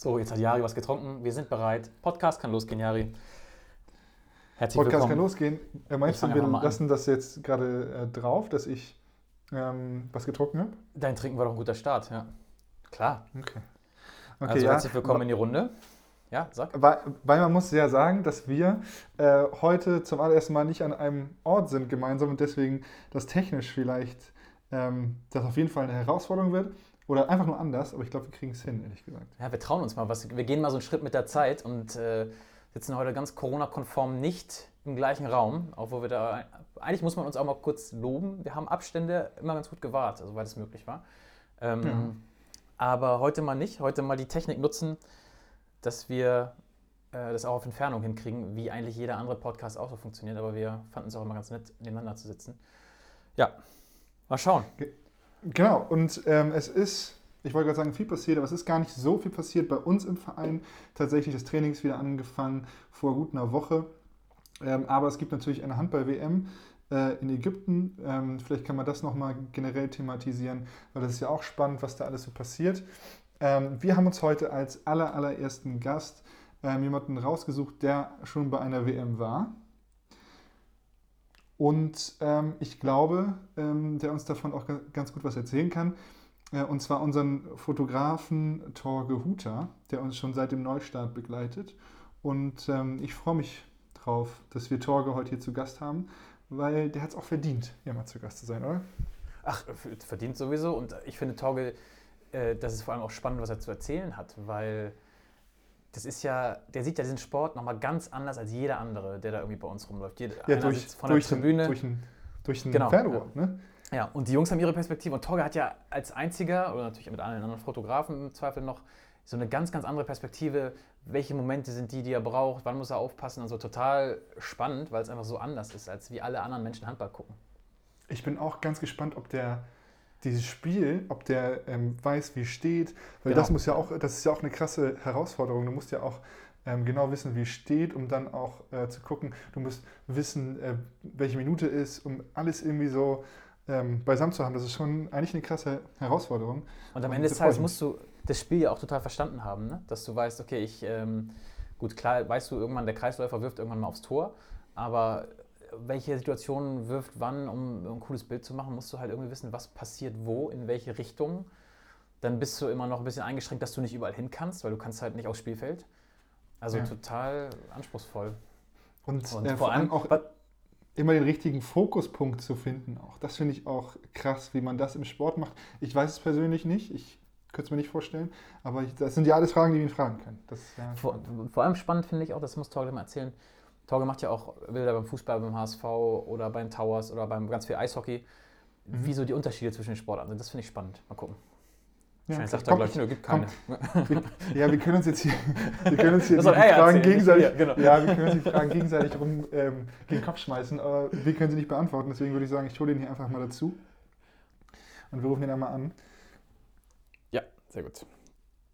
So, jetzt hat Jari was getrunken. Wir sind bereit. Podcast kann losgehen, Jari. Herzlich Podcast willkommen. kann losgehen. Äh, meinst du, wir lassen das jetzt gerade äh, drauf, dass ich ähm, was getrunken habe? Dein Trinken war doch ein guter Start, ja. Klar. Okay. okay also ja. herzlich willkommen in die Runde. Ja, sag. Weil, weil, man muss ja sagen, dass wir äh, heute zum allerersten Mal nicht an einem Ort sind gemeinsam und deswegen das technisch vielleicht ähm, das auf jeden Fall eine Herausforderung wird. Oder einfach nur anders, aber ich glaube, wir kriegen es hin, ehrlich gesagt. Ja, wir trauen uns mal was. Wir gehen mal so einen Schritt mit der Zeit und äh, sitzen heute ganz Corona-konform nicht im gleichen Raum, obwohl wir da, eigentlich muss man uns auch mal kurz loben. Wir haben Abstände immer ganz gut gewahrt, also, soweit es möglich war. Ähm, ja. Aber heute mal nicht, heute mal die Technik nutzen, dass wir äh, das auch auf Entfernung hinkriegen, wie eigentlich jeder andere Podcast auch so funktioniert. Aber wir fanden es auch immer ganz nett, nebeneinander zu sitzen. Ja, mal schauen. Genau, und ähm, es ist, ich wollte gerade sagen, viel passiert, aber es ist gar nicht so viel passiert bei uns im Verein. Tatsächlich, das Training ist wieder angefangen vor gut einer Woche. Ähm, aber es gibt natürlich eine Handball-WM äh, in Ägypten. Ähm, vielleicht kann man das nochmal generell thematisieren, weil das ist ja auch spannend, was da alles so passiert. Ähm, wir haben uns heute als aller, allerersten Gast ähm, jemanden rausgesucht, der schon bei einer WM war. Und ähm, ich glaube, ähm, der uns davon auch ganz gut was erzählen kann. Äh, und zwar unseren Fotografen Torge Huter, der uns schon seit dem Neustart begleitet. Und ähm, ich freue mich drauf, dass wir Torge heute hier zu Gast haben, weil der hat es auch verdient, hier mal zu Gast zu sein, oder? Ach, verdient sowieso. Und ich finde, Torge, äh, das ist vor allem auch spannend, was er zu erzählen hat, weil das ist ja, der sieht ja diesen Sport nochmal ganz anders als jeder andere, der da irgendwie bei uns rumläuft. Jeder, ja, durch, von durch der Tribüne. Den, durch ein, durch ein genau, Fernrohr, ja. ne? Ja, und die Jungs haben ihre Perspektive. Und Torge hat ja als einziger, oder natürlich mit allen anderen Fotografen im Zweifel noch, so eine ganz, ganz andere Perspektive. Welche Momente sind die, die er braucht? Wann muss er aufpassen? Und so total spannend, weil es einfach so anders ist, als wie alle anderen Menschen Handball gucken. Ich bin auch ganz gespannt, ob der dieses Spiel, ob der ähm, weiß, wie steht, weil genau. das muss ja auch, das ist ja auch eine krasse Herausforderung. Du musst ja auch ähm, genau wissen, wie steht, um dann auch äh, zu gucken. Du musst wissen, äh, welche Minute ist, um alles irgendwie so ähm, beisammen zu haben. Das ist schon eigentlich eine krasse Herausforderung. Und am Ende des Tages musst du das Spiel ja auch total verstanden haben, ne? dass du weißt, okay, ich, ähm, gut, klar, weißt du irgendwann, der Kreisläufer wirft irgendwann mal aufs Tor, aber welche Situation wirft wann, um ein cooles Bild zu machen, musst du halt irgendwie wissen, was passiert wo, in welche Richtung. Dann bist du immer noch ein bisschen eingeschränkt, dass du nicht überall hin kannst, weil du kannst halt nicht aufs Spielfeld. Also ja. total anspruchsvoll. Und, Und äh, vor allem auch immer den richtigen Fokuspunkt zu finden. Auch das finde ich auch krass, wie man das im Sport macht. Ich weiß es persönlich nicht. Ich könnte es mir nicht vorstellen. Aber ich, das sind ja alles Fragen, die wir ihn fragen können. Ja vor, vor, allem spannend finde ich auch, das muss Torge mal erzählen, Torge macht ja auch Bilder beim Fußball, beim HSV oder beim Towers oder beim ganz viel Eishockey. Mhm. Wie so die Unterschiede zwischen den Sportarten sind, das finde ich spannend. Mal gucken. Ja, sagt er gleich, nö, gibt keine. Wir, ja, wir können uns jetzt hier, wir können uns hier die Fragen gegenseitig, hier, genau. ja, wir können uns die Fragen gegenseitig rum ähm, gegen den Kopf schmeißen, aber wir können sie nicht beantworten. Deswegen würde ich sagen, ich hole den hier einfach mal dazu und wir rufen den einmal an. Ja, sehr gut.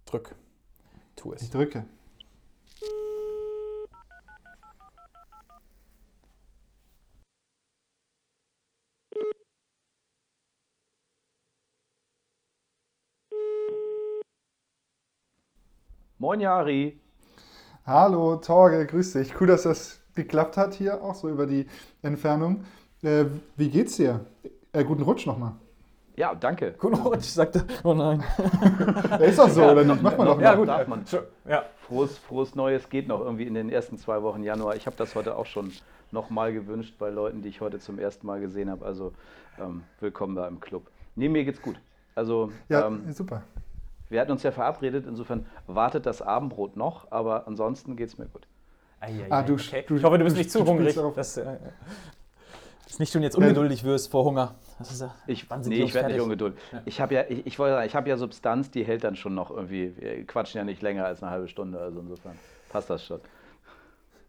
Drück. Tu es. Ich drücke. Moin Jari. Hallo Torge, grüß dich. Cool, dass das geklappt hat hier, auch so über die Entfernung. Äh, wie geht's dir? Äh, guten Rutsch nochmal. Ja, danke. Guten Rutsch, sagte Oh nein. ja, ist doch so, ja, oder nicht? Macht man doch Ja, gut, darf man. Ja. Frohes, frohes Neues geht noch irgendwie in den ersten zwei Wochen Januar. Ich habe das heute auch schon nochmal gewünscht bei Leuten, die ich heute zum ersten Mal gesehen habe. Also ähm, willkommen da im Club. Nee, mir geht's gut. Also, ja, ähm, super. Wir hatten uns ja verabredet, insofern wartet das Abendbrot noch, aber ansonsten geht es mir gut. Ah, ja, ah, du, okay. du, ich hoffe, du bist du, nicht zu hungrig. Dass, äh, dass nicht schon jetzt ungeduldig wirst vor Hunger. Das ist ja ich, nee, ich werde nicht ungeduldig. Ja. Ich habe ja, ich, ich wollte sagen, ich habe ja Substanz, die hält dann schon noch irgendwie. Wir quatschen ja nicht länger als eine halbe Stunde, also insofern passt das schon.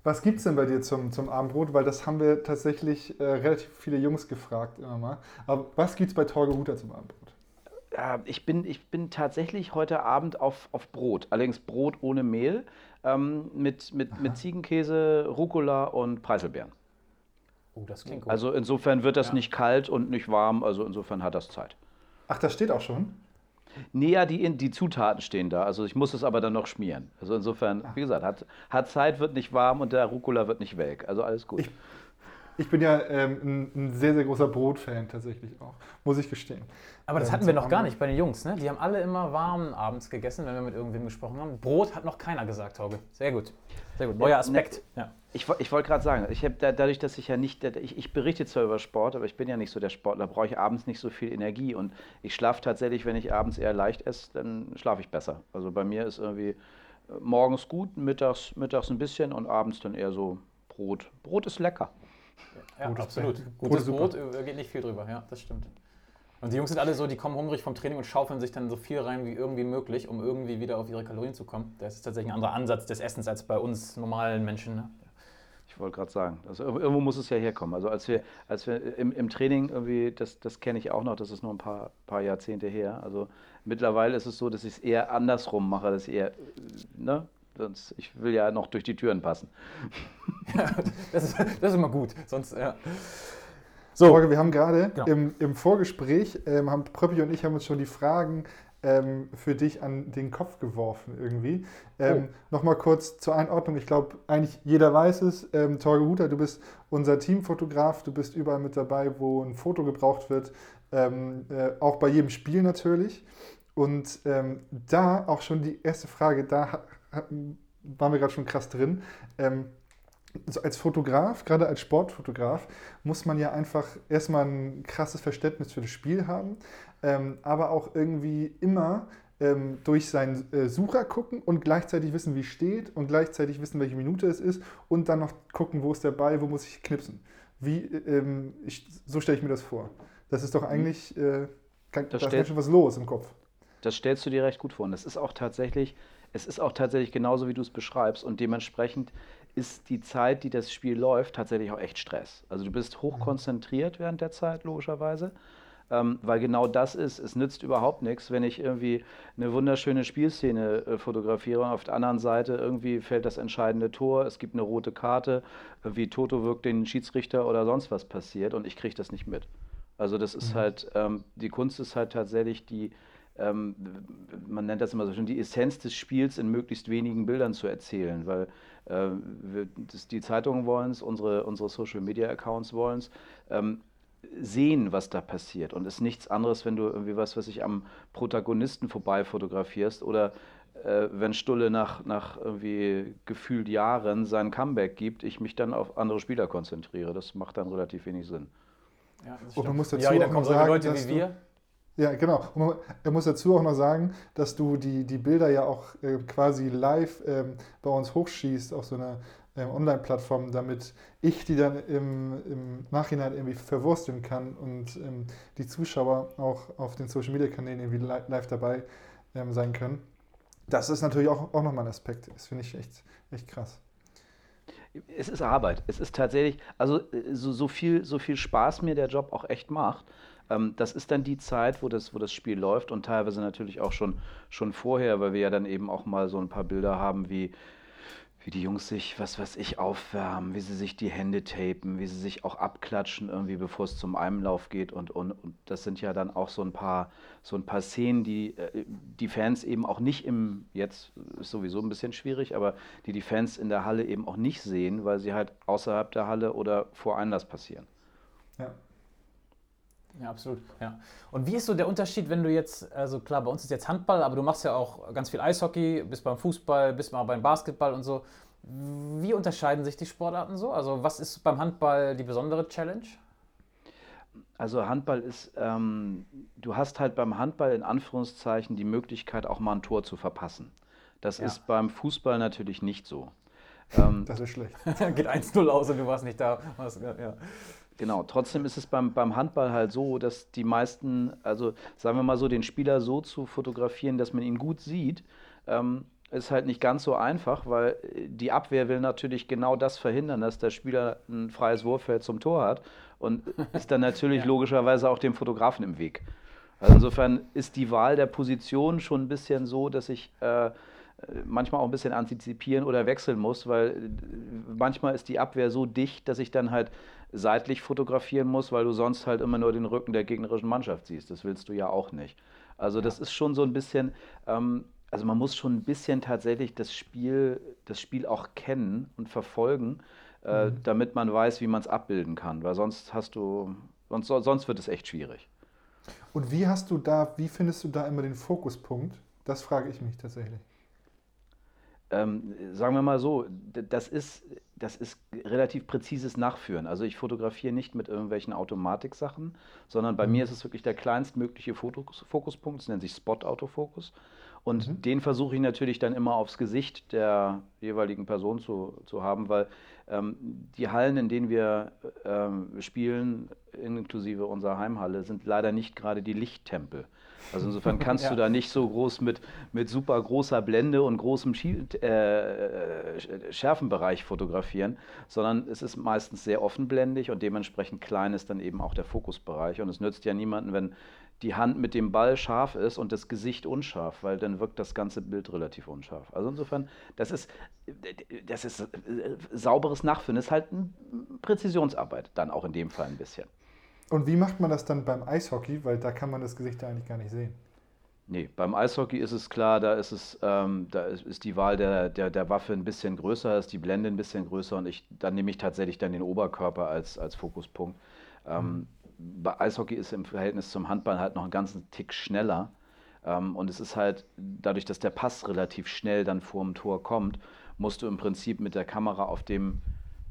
Was gibt es denn bei dir zum, zum Abendbrot? Weil das haben wir tatsächlich äh, relativ viele Jungs gefragt immer mal. Aber was gibt es bei Torge Huter zum Abendbrot? Äh, ich, bin, ich bin tatsächlich heute Abend auf, auf Brot, allerdings Brot ohne Mehl, ähm, mit, mit, mit Ziegenkäse, Rucola und Preiselbeeren. Oh, das klingt gut. Also insofern wird das ja. nicht kalt und nicht warm, also insofern hat das Zeit. Ach, das steht auch schon? Nee, ja, die, die Zutaten stehen da. Also ich muss es aber dann noch schmieren. Also insofern, wie gesagt, hat, hat Zeit, wird nicht warm und der Rucola wird nicht welk. Also alles gut. Ich, ich bin ja ähm, ein, ein, sehr, sehr großer Brotfan tatsächlich auch, muss ich gestehen. Aber das ähm, hatten wir noch gar nicht bei den Jungs, ne? Die haben alle immer warm abends gegessen, wenn wir mit irgendwem gesprochen haben. Brot hat noch keiner gesagt, Torge. Sehr gut. Sehr gut. Neuer Aspekt. Ne, ja. Ich, ich wollte gerade sagen, ich da, dadurch, dass ich ja nicht, ich, ich, berichte zwar über Sport, aber ich bin ja nicht so der Sportler, brauche ich abends nicht so viel Energie. Und ich schlafe tatsächlich, wenn ich abends eher leicht esse, dann schlafe ich besser. Also bei mir ist irgendwie äh, morgens gut, mittags, mittags ein bisschen und abends dann eher so Brot. Brot ist lecker. Ja, Gutes absolut. Gutes Brot, Brot geht nicht viel drüber, ja, das stimmt. Und die Jungs sind alle so, die kommen hungrig vom Training und schaufeln sich dann so viel rein wie irgendwie möglich, um irgendwie wieder auf ihre Kalorien zu kommen. Das ist tatsächlich ein anderer Ansatz des Essens als bei uns normalen Menschen. Ne? Ich wollte gerade sagen, also irgendwo muss es ja herkommen. Also als wir, als wir im, im Training irgendwie, das, das kenne ich auch noch, das ist nur ein paar, paar Jahrzehnte her. Also mittlerweile ist es so, dass ich es eher andersrum mache, dass ich eher, ne, Sonst, ich will ja noch durch die Türen passen. Ja, das, ist, das ist immer gut. Sonst, ja. So. Jorge, wir haben gerade genau. im, im Vorgespräch, ähm, haben Pröppi und ich haben uns schon die Fragen ähm, für dich an den Kopf geworfen irgendwie. Ähm, oh. Nochmal kurz zur Einordnung. Ich glaube, eigentlich jeder weiß es. Ähm, Torge Huter, du bist unser Teamfotograf. Du bist überall mit dabei, wo ein Foto gebraucht wird. Ähm, äh, auch bei jedem Spiel natürlich. Und ähm, da auch schon die erste Frage, da waren wir gerade schon krass drin. Ähm, also als Fotograf, gerade als Sportfotograf, muss man ja einfach erstmal ein krasses Verständnis für das Spiel haben, ähm, aber auch irgendwie immer ähm, durch seinen äh, Sucher gucken und gleichzeitig wissen, wie steht und gleichzeitig wissen, welche Minute es ist und dann noch gucken, wo ist der Ball, wo muss ich knipsen. Wie, ähm, ich, so stelle ich mir das vor. Das ist doch mhm. eigentlich, äh, kann, da ist ganz schön was los im Kopf. Das stellst du dir recht gut vor. Und das ist auch tatsächlich es ist auch tatsächlich genauso, wie du es beschreibst. Und dementsprechend ist die Zeit, die das Spiel läuft, tatsächlich auch echt Stress. Also du bist hochkonzentriert während der Zeit, logischerweise. Ähm, weil genau das ist, es nützt überhaupt nichts, wenn ich irgendwie eine wunderschöne Spielszene äh, fotografiere und auf der anderen Seite irgendwie fällt das entscheidende Tor, es gibt eine rote Karte, wie Toto wirkt den Schiedsrichter oder sonst was passiert und ich kriege das nicht mit. Also das ist mhm. halt, ähm, die Kunst ist halt tatsächlich die, ähm, man nennt das immer so schön, die Essenz des Spiels in möglichst wenigen Bildern zu erzählen, weil äh, wir, das, die Zeitungen wollen es, unsere, unsere Social Media Accounts wollen es. Ähm, sehen, was da passiert. Und es ist nichts anderes, wenn du irgendwie was, was ich am Protagonisten vorbei fotografierst oder äh, wenn Stulle nach, nach irgendwie gefühlt Jahren sein Comeback gibt, ich mich dann auf andere Spieler konzentriere. Das macht dann relativ wenig Sinn. Ja, und man muss dazu ja, dann kommen solche Leute wie wir. Ja, genau. Und man, muss dazu auch noch sagen, dass du die, die Bilder ja auch äh, quasi live ähm, bei uns hochschießt auf so einer ähm, Online-Plattform, damit ich die dann im, im Nachhinein irgendwie verwursteln kann und ähm, die Zuschauer auch auf den Social-Media-Kanälen irgendwie li live dabei ähm, sein können. Das ist natürlich auch, auch nochmal ein Aspekt. Das finde ich echt, echt krass. Es ist Arbeit. Es ist tatsächlich, also äh, so, so, viel, so viel Spaß mir der Job auch echt macht. Ähm, das ist dann die Zeit, wo das, wo das Spiel läuft und teilweise natürlich auch schon, schon vorher, weil wir ja dann eben auch mal so ein paar Bilder haben, wie, wie die Jungs sich, was weiß ich, aufwärmen, wie sie sich die Hände tapen, wie sie sich auch abklatschen, irgendwie bevor es zum Einlauf geht. Und, und, und das sind ja dann auch so ein paar, so ein paar Szenen, die äh, die Fans eben auch nicht im, jetzt ist sowieso ein bisschen schwierig, aber die die Fans in der Halle eben auch nicht sehen, weil sie halt außerhalb der Halle oder vor Einlass passieren. Ja. Ja, absolut. Ja. Und wie ist so der Unterschied, wenn du jetzt, also klar, bei uns ist jetzt Handball, aber du machst ja auch ganz viel Eishockey, bist beim Fußball, bist mal beim Basketball und so. Wie unterscheiden sich die Sportarten so? Also was ist beim Handball die besondere Challenge? Also Handball ist, ähm, du hast halt beim Handball in Anführungszeichen die Möglichkeit, auch mal ein Tor zu verpassen. Das ja. ist beim Fußball natürlich nicht so. Ähm, das ist schlecht. Geht 1-0 aus und du warst nicht da. Ja. Genau, trotzdem ist es beim, beim Handball halt so, dass die meisten, also sagen wir mal so, den Spieler so zu fotografieren, dass man ihn gut sieht, ähm, ist halt nicht ganz so einfach, weil die Abwehr will natürlich genau das verhindern, dass der Spieler ein freies Wurffeld zum Tor hat und ist dann natürlich ja. logischerweise auch dem Fotografen im Weg. Also insofern ist die Wahl der Position schon ein bisschen so, dass ich äh, manchmal auch ein bisschen antizipieren oder wechseln muss, weil manchmal ist die Abwehr so dicht, dass ich dann halt seitlich fotografieren muss, weil du sonst halt immer nur den Rücken der gegnerischen Mannschaft siehst. Das willst du ja auch nicht. Also das ist schon so ein bisschen, ähm, also man muss schon ein bisschen tatsächlich das Spiel, das Spiel auch kennen und verfolgen, äh, Mhm. damit man weiß, wie man es abbilden kann. Weil sonst hast du, sonst, sonst wird es echt schwierig. Und wie hast du da, wie findest du da immer den Fokuspunkt? Das frage ich mich tatsächlich. Ähm, sagen wir mal so, das ist, das ist relativ präzises Nachführen. Also ich fotografiere nicht mit irgendwelchen Automatiksachen, sondern bei Mhm. mir ist es wirklich der kleinstmögliche Fokus, Fokuspunkt, es nennt sich Spot-Autofokus. Und Mhm. den versuche ich natürlich dann immer aufs Gesicht der jeweiligen Person zu, zu haben, weil ähm, die Hallen, in denen wir ähm, spielen, inklusive unserer Heimhalle, sind leider nicht gerade die Lichttempel. Also insofern kannst du Ja. da nicht so groß mit, mit super großer Blende und großem Schie- äh, Sch- Schärfenbereich fotografieren, sondern es ist meistens sehr offenblendig und dementsprechend klein ist dann eben auch der Fokusbereich. Und es nützt ja niemanden, wenn die Hand mit dem Ball scharf ist und das Gesicht unscharf, weil dann wirkt das ganze Bild relativ unscharf. Also insofern, das ist, das ist äh, sauberes Nachführen, das ist halt eine Präzisionsarbeit, dann auch in dem Fall ein bisschen. Und wie macht man das dann beim Eishockey? Weil da kann man das Gesicht ja eigentlich gar nicht sehen. Nee, beim Eishockey ist es klar, da ist es, ähm, da ist, ist die Wahl der, der, der Waffe ein bisschen größer, ist die Blende ein bisschen größer und ich, dann nehme ich tatsächlich dann den Oberkörper als, als Fokuspunkt. Ähm, bei Eishockey ist im Verhältnis zum Handball halt noch einen ganzen Tick schneller. Ähm, und es ist halt, dadurch, dass der Pass relativ schnell dann vor dem Tor kommt, musst du im Prinzip mit der Kamera auf dem,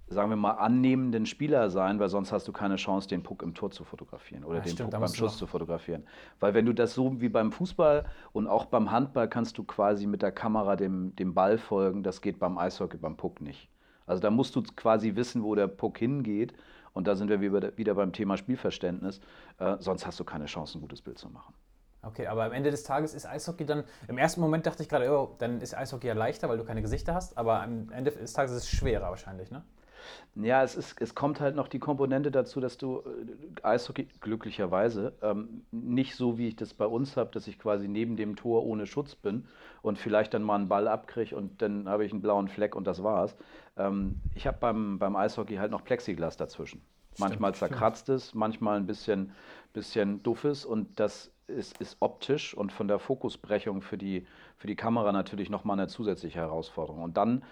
sagen wir mal, annehmenden Spieler sein, weil sonst hast du keine Chance, den Puck im Tor zu fotografieren oder Ja, den stimmt, Puck beim Schuss zu fotografieren. Weil wenn du das so wie beim Fußball und auch beim Handball kannst du quasi mit der Kamera dem, dem Ball folgen, das geht beim Eishockey beim Puck nicht. Also da musst du quasi wissen, wo der Puck hingeht und da sind wir wieder wieder beim Thema Spielverständnis. Äh, sonst hast du keine Chance, ein gutes Bild zu machen. Okay, aber am Ende des Tages ist Eishockey dann, im ersten Moment dachte ich gerade, oh, dann ist Eishockey ja leichter, weil du keine Gesichter hast, aber am Ende des Tages ist es schwerer wahrscheinlich, ne? Ja, es, ist, es kommt halt noch die Komponente dazu, dass du äh, Eishockey glücklicherweise ähm, nicht so, wie ich das bei uns habe, dass ich quasi neben dem Tor ohne Schutz bin und vielleicht dann mal einen Ball abkriege und dann habe ich einen blauen Fleck und das war's. Ähm, ich habe beim, beim Eishockey halt noch Plexiglas dazwischen. manchmal stimmt. zerkratzt es, manchmal ein bisschen, bisschen duffes und das ist, ist optisch und von der Fokusbrechung für die, für die Kamera natürlich nochmal eine zusätzliche Herausforderung. Und dann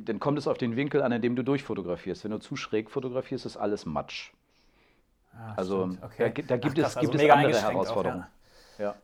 dann kommt es auf den Winkel an, in dem du durchfotografierst. Wenn du zu schräg fotografierst, ist alles Matsch. Ah, Also stimmt, da, da gibt Ach, es, krass, gibt also es andere eingeschränkt auch, Herausforderungen. ja.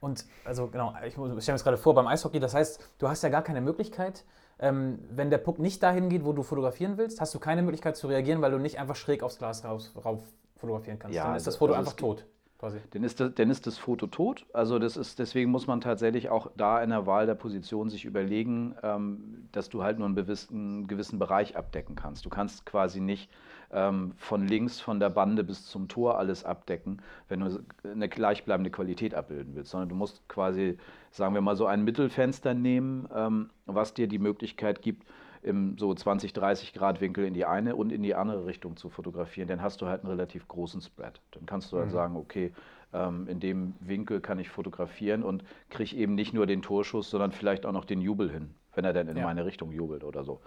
Und also genau, ich stelle mir jetzt gerade vor, beim Eishockey, das heißt, du hast ja gar keine Möglichkeit, ähm, wenn der Puck nicht dahin geht, wo du fotografieren willst, hast du keine Möglichkeit zu reagieren, weil du nicht einfach schräg aufs Glas raus, rauf fotografieren kannst. Ja, Dann ist das also- Foto also einfach tot, quasi. Dann ist, das, dann ist das Foto tot. Also das ist, deswegen muss man tatsächlich auch da in der Wahl der Position sich überlegen, ähm, dass du halt nur einen gewissen, gewissen Bereich abdecken kannst. Du kannst quasi nicht ähm, von links von der Bande bis zum Tor alles abdecken, wenn du eine gleichbleibende Qualität abbilden willst, sondern du musst quasi, sagen wir mal, so ein Mittelfenster nehmen, ähm, was dir die Möglichkeit gibt, im so 20, 30 Grad Winkel in die eine und in die andere Richtung zu fotografieren, dann hast du halt einen relativ großen Spread. Dann kannst du halt sagen, okay, ähm, in dem Winkel kann ich fotografieren und kriege eben nicht nur den Torschuss, sondern vielleicht auch noch den Jubel hin, wenn er dann in Ja. meine Richtung jubelt oder so.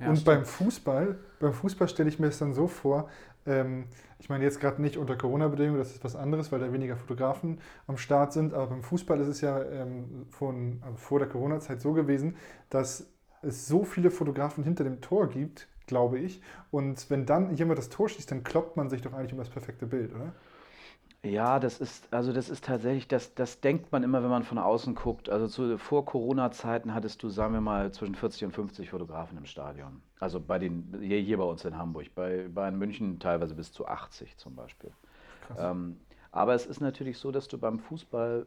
Ja, und stimmt. beim Fußball, beim Fußball stelle ich mir es dann so vor, ähm, ich meine jetzt gerade nicht unter Corona-Bedingungen, das ist was anderes, weil da weniger Fotografen am Start sind, aber beim Fußball ist es ja ähm, von, also vor der Corona-Zeit so gewesen, dass es so viele Fotografen hinter dem Tor gibt, glaube ich. Und wenn dann jemand das Tor schießt, dann kloppt man sich doch eigentlich um das perfekte Bild, oder? Ja, das ist, also das ist tatsächlich, das, das denkt man immer, wenn man von außen guckt. Also zu, vor Corona-Zeiten hattest du, sagen wir mal, zwischen 40 und 50 Fotografen im Stadion. Also bei den, hier, hier bei uns in Hamburg, bei, bei in München teilweise bis zu 80 zum Beispiel. Krass. Ähm, aber es ist natürlich so, dass du beim Fußball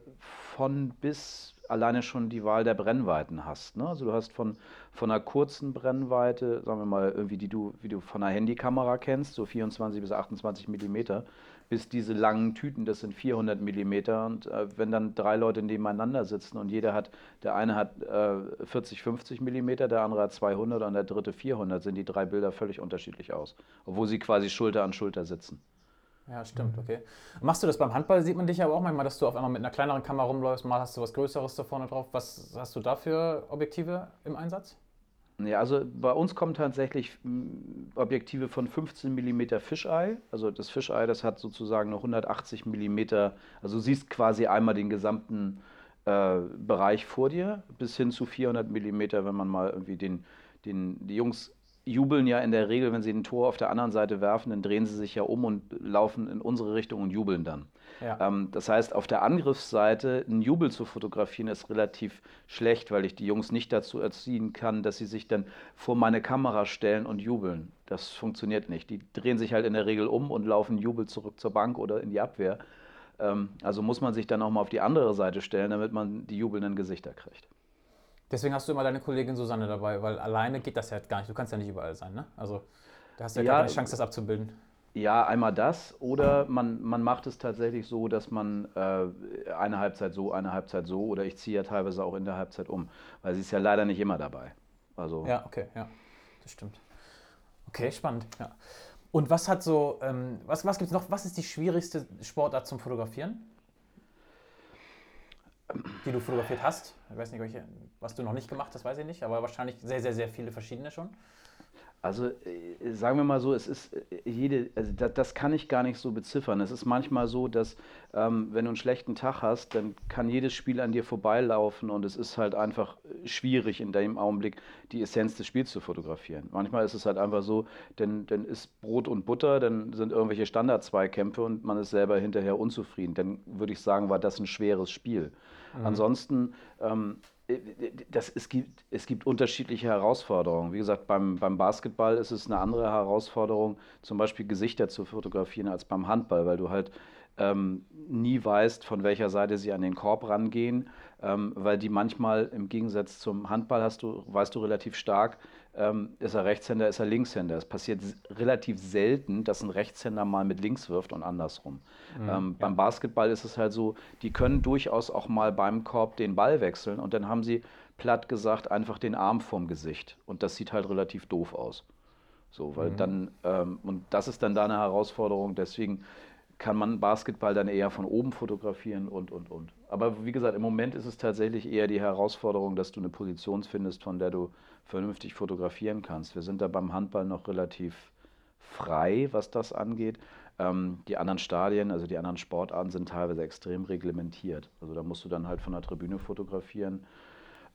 von bis alleine schon die Wahl der Brennweiten hast. Ne? Also du hast von, von einer kurzen Brennweite, sagen wir mal, irgendwie die du, wie du von einer Handykamera kennst, so 24 bis 28 Millimeter, bis diese langen Tüten, das sind 400 Millimeter. Und äh, wenn dann drei Leute nebeneinander sitzen und jeder hat, der eine hat äh, 40, 50 Millimeter, der andere hat 200 und der dritte 400, sind die drei Bilder völlig unterschiedlich aus, obwohl sie quasi Schulter an Schulter sitzen. Ja, stimmt, okay. Machst du das beim Handball, sieht man dich aber auch manchmal, dass du auf einmal mit einer kleineren Kamera rumläufst, mal hast du was Größeres da vorne drauf. Was hast du da für Objektive im Einsatz? Ja, also bei uns kommen tatsächlich mm, Objektive von 15 mm Fischei. Also das Fischei, das hat sozusagen noch 180 mm. Also du siehst quasi einmal den gesamten äh, Bereich vor dir, bis hin zu 400 mm, wenn man mal irgendwie den, den, die Jungs jubeln ja in der Regel, wenn sie ein Tor auf der anderen Seite werfen, dann drehen sie sich ja um und laufen in unsere Richtung und jubeln dann. Ja. Ähm, das heißt, auf der Angriffsseite einen Jubel zu fotografieren ist relativ schlecht, weil ich die Jungs nicht dazu erziehen kann, dass sie sich dann vor meine Kamera stellen und jubeln. Das funktioniert nicht. Die drehen sich halt in der Regel um und laufen Jubel zurück zur Bank oder in die Abwehr. Ähm, also muss man sich dann auch mal auf die andere Seite stellen, damit man die jubelnden Gesichter kriegt. Deswegen hast du immer deine Kollegin Susanne dabei, weil alleine geht das ja gar nicht. Du kannst ja nicht überall sein, ne? Also da hast du ja, ja keine Chance, das abzubilden. Ja, einmal das oder man, man macht es tatsächlich so, dass man äh, eine Halbzeit so, eine Halbzeit so oder ich ziehe ja teilweise auch in der Halbzeit um, weil sie ist ja leider nicht immer dabei. Also ja, okay, ja, das stimmt. Okay, spannend, ja. Und was hat so, ähm, was, was gibt es noch, was ist die schwierigste Sportart zum Fotografieren? Die du fotografiert hast? Ich weiß nicht, welche, was du noch nicht gemacht hast, weiß ich nicht, aber wahrscheinlich sehr, sehr, sehr viele verschiedene schon. Also äh, sagen wir mal so, es ist äh, jede, also das, das, kann ich gar nicht so beziffern. Es ist manchmal so, dass ähm, wenn du einen schlechten Tag hast, dann kann jedes Spiel an dir vorbeilaufen und es ist halt einfach äh, schwierig in dem Augenblick die Essenz des Spiels zu fotografieren. Manchmal ist es halt einfach so, denn dann ist Brot und Butter, dann sind irgendwelche Standard-Zweikämpfe und man ist selber hinterher unzufrieden. Dann würde ich sagen, war das ein schweres Spiel. Mhm. Ansonsten ähm, das, es, gibt, es gibt unterschiedliche Herausforderungen. Wie gesagt, beim, beim Basketball ist es eine andere Herausforderung, zum Beispiel Gesichter zu fotografieren als beim Handball, weil du halt ähm, nie weißt, von welcher Seite sie an den Korb rangehen, ähm, weil die manchmal im Gegensatz zum Handball hast du, weißt du relativ stark, ähm, ist er Rechtshänder, ist er Linkshänder. Es passiert relativ selten, dass ein Rechtshänder mal mit links wirft und andersrum. Mhm, ähm, ja. Beim Basketball ist es halt so, die können durchaus auch mal beim Korb den Ball wechseln und dann haben sie platt gesagt einfach den Arm vorm Gesicht. Und das sieht halt relativ doof aus. So, weil mhm. dann, ähm, und das ist dann da eine Herausforderung, deswegen kann man Basketball dann eher von oben fotografieren und, und, und. Aber wie gesagt, im Moment ist es tatsächlich eher die Herausforderung, dass du eine Position findest, von der du vernünftig fotografieren kannst. Wir sind da beim Handball noch relativ frei, was das angeht. Ähm, die anderen Stadien, also die anderen Sportarten sind teilweise extrem reglementiert. Also da musst du dann halt von der Tribüne fotografieren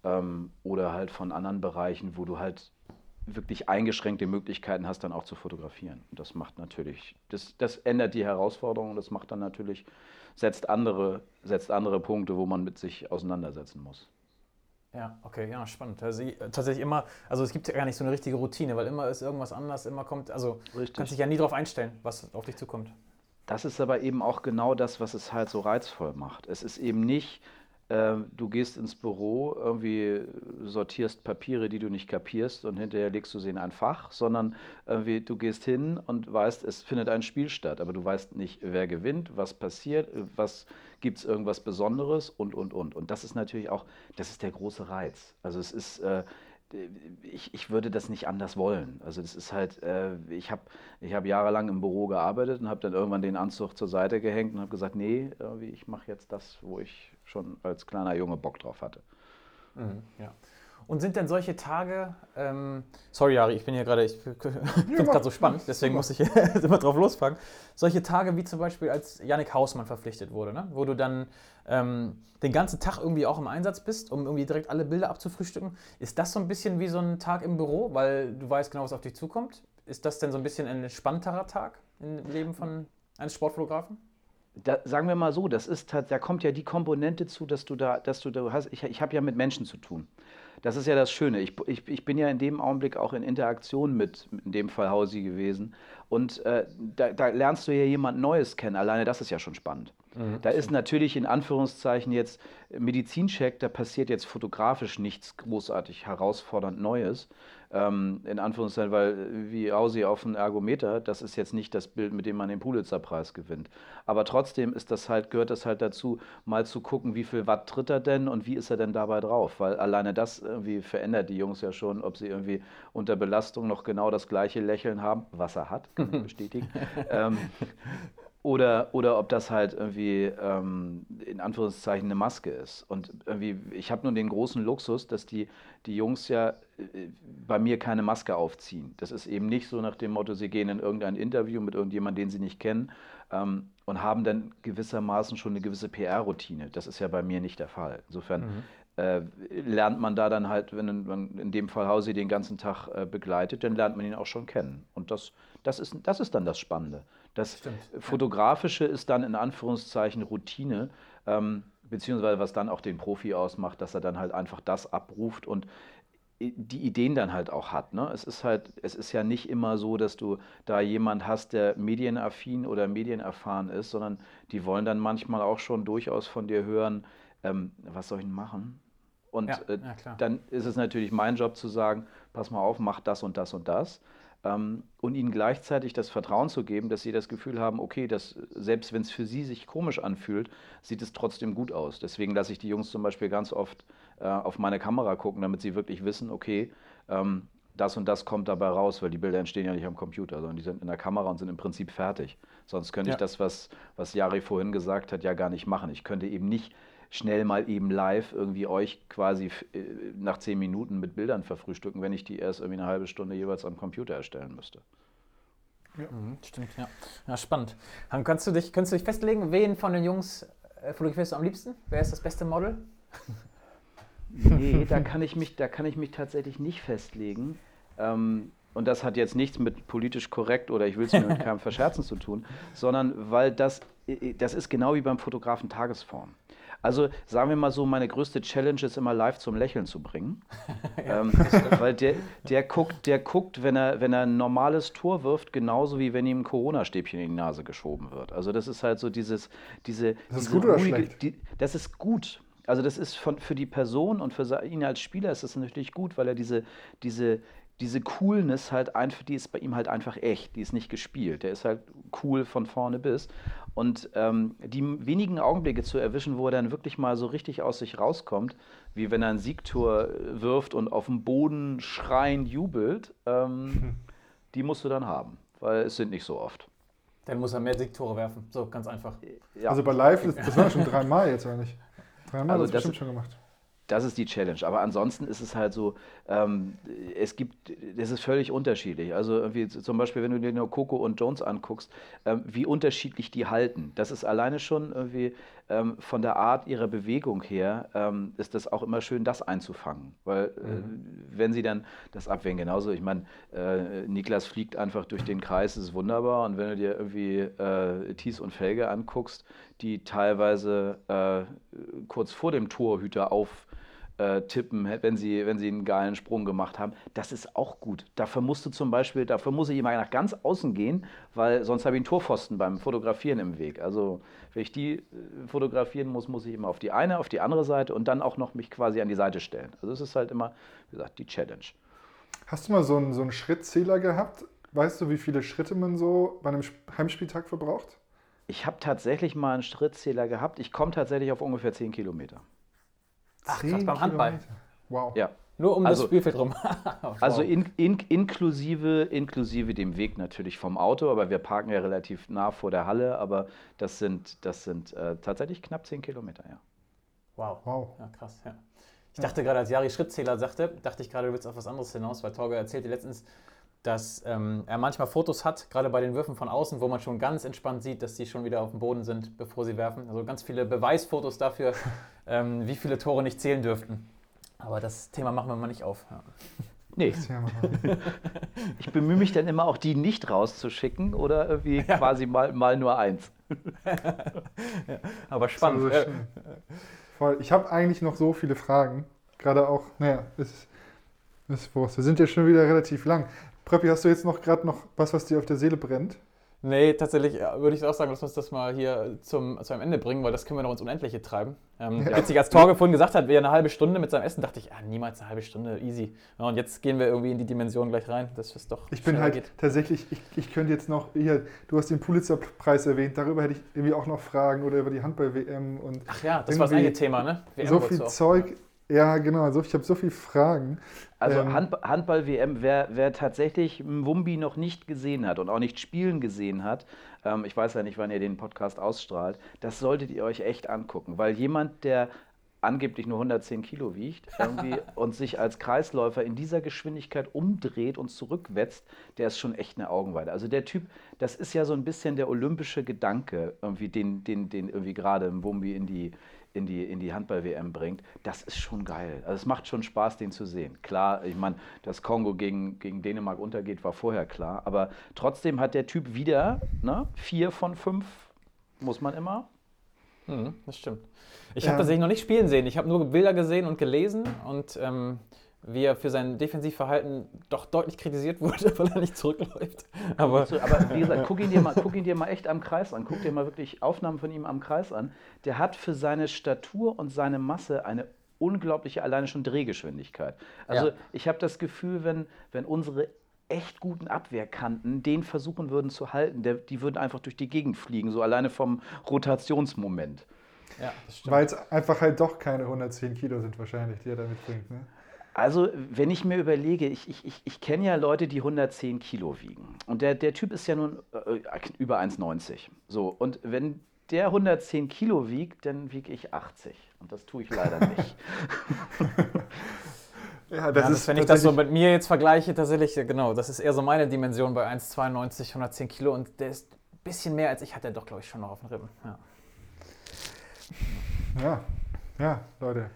ähm, oder halt von anderen Bereichen, wo du halt wirklich eingeschränkte Möglichkeiten hast, dann auch zu fotografieren. Und das macht natürlich, das, das ändert die Herausforderung und das macht dann natürlich, setzt andere, setzt andere Punkte, wo man mit sich auseinandersetzen muss. Ja, okay, ja, spannend. Also, tatsächlich immer, also es gibt ja gar nicht so eine richtige Routine, weil immer ist irgendwas anders, immer kommt, also du kannst dich ja nie darauf einstellen, was auf dich zukommt. Das ist aber eben auch genau das, was es halt so reizvoll macht. Es ist eben nicht, äh, du gehst ins Büro, irgendwie sortierst Papiere, die du nicht kapierst und hinterher legst du sie in ein Fach, sondern irgendwie du gehst hin und weißt, es findet ein Spiel statt, aber du weißt nicht, wer gewinnt, was passiert, was gibt es irgendwas Besonderes und, und, und. Und das ist natürlich auch, das ist der große Reiz. Also es ist, äh, ich, ich würde das nicht anders wollen. Also das ist halt, äh, ich habe ich hab jahrelang im Büro gearbeitet und habe dann irgendwann den Anzug zur Seite gehängt und habe gesagt, nee, ich mache jetzt das, wo ich schon als kleiner Junge Bock drauf hatte. Mhm, ja. Und sind denn solche Tage, ähm, sorry Jari, ich bin hier gerade, ich finde es gerade so spannend, deswegen muss ich immer drauf losfangen. Solche Tage wie zum Beispiel, als Yannick Hausmann verpflichtet wurde, ne? wo du dann ähm, den ganzen Tag irgendwie auch im Einsatz bist, um irgendwie direkt alle Bilder abzufrühstücken. Ist das so ein bisschen wie so ein Tag im Büro, weil du weißt genau, was auf dich zukommt? Ist das denn so ein bisschen ein entspannterer Tag im Leben von eines Sportfotografen? Da, sagen wir mal so, das ist da kommt ja die Komponente zu, dass du da, dass du da hast. Ich, ich habe ja mit Menschen zu tun. Das ist ja das Schöne. Ich, ich, ich bin ja in dem Augenblick auch in Interaktion mit, in dem Fall Hausi gewesen. Und äh, da, da, lernst du ja jemand Neues kennen. Alleine das ist ja schon spannend. Mhm, da ist natürlich in Anführungszeichen jetzt Medizincheck, da passiert jetzt fotografisch nichts großartig herausfordernd Neues ähm, in Anführungszeichen, weil äh, wie Ausi auf dem Ergometer, das ist jetzt nicht das Bild, mit dem man den Pulitzerpreis gewinnt. Aber trotzdem ist das halt, gehört das halt dazu, mal zu gucken, wie viel Watt tritt er denn und wie ist er denn dabei drauf? Weil alleine das irgendwie verändert die Jungs ja schon, ob sie irgendwie unter Belastung noch genau das gleiche Lächeln haben, was er hat, kann ich bestätigen. ähm, oder, oder ob das halt irgendwie ähm, in Anführungszeichen eine Maske ist. Und irgendwie, ich habe nun den großen Luxus, dass die, die Jungs ja äh, bei mir keine Maske aufziehen. Das ist eben nicht so nach dem Motto, sie gehen in irgendein Interview mit irgendjemandem, den sie nicht kennen ähm, und haben dann gewissermaßen schon eine gewisse PR-Routine. Das ist ja bei mir nicht der Fall. Insofern mhm. äh, lernt man da dann halt, wenn man in dem Fall Hausi den ganzen Tag äh, begleitet, dann lernt man ihn auch schon kennen. Und das, das, ist, das ist dann das Spannende. Das Stimmt. Fotografische ist dann in Anführungszeichen Routine, ähm, beziehungsweise was dann auch den Profi ausmacht, dass er dann halt einfach das abruft und die Ideen dann halt auch hat. Ne? Es ist halt, es ist ja nicht immer so, dass du da jemand hast, der medienaffin oder medienerfahren ist, sondern die wollen dann manchmal auch schon durchaus von dir hören, ähm, was soll ich denn machen? Und ja, äh, ja, dann ist es natürlich mein Job zu sagen, pass mal auf, mach das und das und das ähm, und ihnen gleichzeitig das Vertrauen zu geben, dass sie das Gefühl haben, okay, dass, selbst wenn es für sie sich komisch anfühlt, sieht es trotzdem gut aus. Deswegen lasse ich die Jungs zum Beispiel ganz oft äh, auf meine Kamera gucken, damit sie wirklich wissen, okay, ähm, das und das kommt dabei raus, weil die Bilder entstehen ja nicht am Computer, sondern die sind in der Kamera und sind im Prinzip fertig. Sonst könnte ja. ich das, was, was Jari vorhin gesagt hat, ja gar nicht machen. Ich könnte eben nicht schnell mal eben live irgendwie euch quasi äh, nach zehn Minuten mit Bildern verfrühstücken, wenn ich die erst irgendwie eine halbe Stunde jeweils am Computer erstellen müsste. Ja. Mhm, stimmt, ja. Ja, spannend. Dann kannst du dich, kannst du dich festlegen, wen von den Jungs äh, fotografierst du am liebsten? Wer ist das beste Model? Nee, da kann ich mich, da kann ich mich tatsächlich nicht festlegen. Ähm, und das hat jetzt nichts mit politisch korrekt oder ich will es mir mit keinem Verscherzen zu tun, sondern weil das, äh, das ist genau wie beim Fotografen Tagesform. Also sagen wir mal so, meine größte Challenge ist immer live zum Lächeln zu bringen. ja, ähm, weil der, der guckt, der guckt, wenn er, wenn er ein normales Tor wirft, genauso wie wenn ihm ein Corona-Stäbchen in die Nase geschoben wird. Also das ist halt so dieses, diese. Das ist diese gut oder ruhige, schlecht? Die, das ist gut. Also das ist von, für die Person und für ihn als Spieler ist das natürlich gut, weil er diese, diese, diese Coolness halt einfach, die ist bei ihm halt einfach echt, die ist nicht gespielt. Der ist halt cool von vorne bis. Und ähm, die wenigen Augenblicke zu erwischen, wo er dann wirklich mal so richtig aus sich rauskommt, wie wenn er ein Siegtor wirft und auf dem Boden schreiend jubelt, ähm, die musst du dann haben, weil es sind nicht so oft. Dann muss er mehr Siegtore werfen, so ganz einfach. Ja. Also bei Live, das war schon dreimal jetzt eigentlich. Dreimal also das bestimmt schon gemacht. Das ist die Challenge. Aber ansonsten ist es halt so, ähm, es gibt, es ist völlig unterschiedlich. Also irgendwie zum Beispiel, wenn du dir nur Coco und Jones anguckst, ähm, wie unterschiedlich die halten. Das ist alleine schon irgendwie ähm, von der Art ihrer Bewegung her, ähm, ist das auch immer schön, das einzufangen. Weil äh, mhm. wenn sie dann das abwehren, genauso, ich meine, äh, Niklas fliegt einfach durch den Kreis, ist wunderbar. Und wenn du dir irgendwie äh, Thies und Felge anguckst, die teilweise äh, kurz vor dem Torhüter auf äh, tippen, wenn sie, wenn sie einen geilen Sprung gemacht haben. Das ist auch gut. Dafür musst du zum Beispiel, dafür muss ich immer nach ganz außen gehen, weil sonst habe ich einen Torpfosten beim Fotografieren im Weg. Also wenn ich die äh, fotografieren muss, muss ich immer auf die eine, auf die andere Seite und dann auch noch mich quasi an die Seite stellen. Also es ist halt immer, wie gesagt, die Challenge. Hast du mal so einen, so einen Schrittzähler gehabt? Weißt du, wie viele Schritte man so bei einem Heimspieltag verbraucht? Ich habe tatsächlich mal einen Schrittzähler gehabt. Ich komme tatsächlich auf ungefähr 10 Kilometer. Ach, krass, beim Handball. Wow. Ja. Nur um also, das Spielfeld rum. wow. Also in, in, inklusive, inklusive dem Weg natürlich vom Auto, aber wir parken ja relativ nah vor der Halle, aber das sind, das sind äh, tatsächlich knapp 10 Kilometer, ja. Wow. wow. Ja, krass, ja. Ich dachte gerade, als Jari Schrittzähler sagte, dachte ich gerade, du willst auf was anderes hinaus, weil Torge erzählte letztens, dass ähm, er manchmal Fotos hat, gerade bei den Würfen von außen, wo man schon ganz entspannt sieht, dass die schon wieder auf dem Boden sind, bevor sie werfen. Also ganz viele Beweisfotos dafür, ähm, wie viele Tore nicht zählen dürften. Aber das Thema machen wir mal nicht auf. Ja. Nee. Ich bemühe mich dann immer auch, die nicht rauszuschicken oder irgendwie ja. quasi mal, mal nur eins. ja, aber spannend. So Voll. Ich habe eigentlich noch so viele Fragen. Gerade auch, naja, ist, ist Wurst. Wir sind ja schon wieder relativ lang. Preppi, hast du jetzt noch gerade noch was, was dir auf der Seele brennt? Nee, tatsächlich würde ich auch sagen, lass uns das mal hier zum, zu einem Ende bringen, weil das können wir noch ins Unendliche treiben. Ähm, ja. Als ich als Torge vorhin gesagt hat, wir eine halbe Stunde mit seinem Essen, dachte ich, ah, niemals eine halbe Stunde, easy. Ja, und jetzt gehen wir irgendwie in die Dimension gleich rein, dass es doch. Ich bin halt geht. tatsächlich, ich, ich könnte jetzt noch, hier, du hast den Pulitzer-Preis erwähnt, darüber hätte ich irgendwie auch noch Fragen oder über die Handball-WM und. Ach ja, das war das eigene Thema, ne? WM so viel Zeug Ja, genau. Also ich habe so viele Fragen. Also Ähm, Hand, Handball-WM, wer, wer tatsächlich Mwumbi noch nicht gesehen hat und auch nicht spielen gesehen hat, ähm, ich weiß ja nicht, wann ihr den Podcast ausstrahlt, das solltet ihr euch echt angucken, weil jemand, der angeblich nur 110 Kilo wiegt und sich als Kreisläufer in dieser Geschwindigkeit umdreht und zurückwetzt, der ist schon echt eine Augenweide. Also der Typ, das ist ja so ein bisschen der olympische Gedanke, irgendwie, den, den, den irgendwie gerade Mwumbi in die, in die, in die Handball-WM bringt, das ist schon geil. Also es macht schon Spaß, den zu sehen. Klar, ich meine, dass Kongo gegen, gegen Dänemark untergeht, war vorher klar. Aber trotzdem hat der Typ wieder ne, vier von fünf, muss man immer. Mhm, das stimmt. Ich Ja. habe tatsächlich noch nicht spielen sehen. Ich habe nur Bilder gesehen und gelesen und ähm, wie er für sein Defensivverhalten doch deutlich kritisiert wurde, weil er nicht zurückläuft. Aber So, aber wie gesagt, guck ihn, dir mal, guck ihn dir mal echt am Kreis an. Guck dir mal wirklich Aufnahmen von ihm am Kreis an. Der hat für seine Statur und seine Masse eine unglaubliche, alleine schon Drehgeschwindigkeit. Also Ja. ich habe das Gefühl, wenn, wenn unsere echt guten Abwehrkanten den versuchen würden zu halten, der, die würden einfach durch die Gegend fliegen, so alleine vom Rotationsmoment. ja, das stimmt. Weil es einfach halt doch keine 110 Kilo sind wahrscheinlich, die er da mitbringt. Ne? Also, wenn ich mir überlege, ich, ich, ich, ich kenne ja Leute, die 110 Kilo wiegen. Und der, der Typ ist ja nun äh, über 1,90. So, und wenn der 110 Kilo wiegt, dann wiege ich 80. Und das tue ich leider nicht. Ja, Ja, das, wenn ich das so mit mir jetzt vergleiche, tatsächlich, genau, das ist eher so meine Dimension bei 1,92, 110 Kilo und der ist ein bisschen mehr als ich, hat er doch, glaube ich, schon noch auf den Rippen. Ja. Ja, ja, Leute.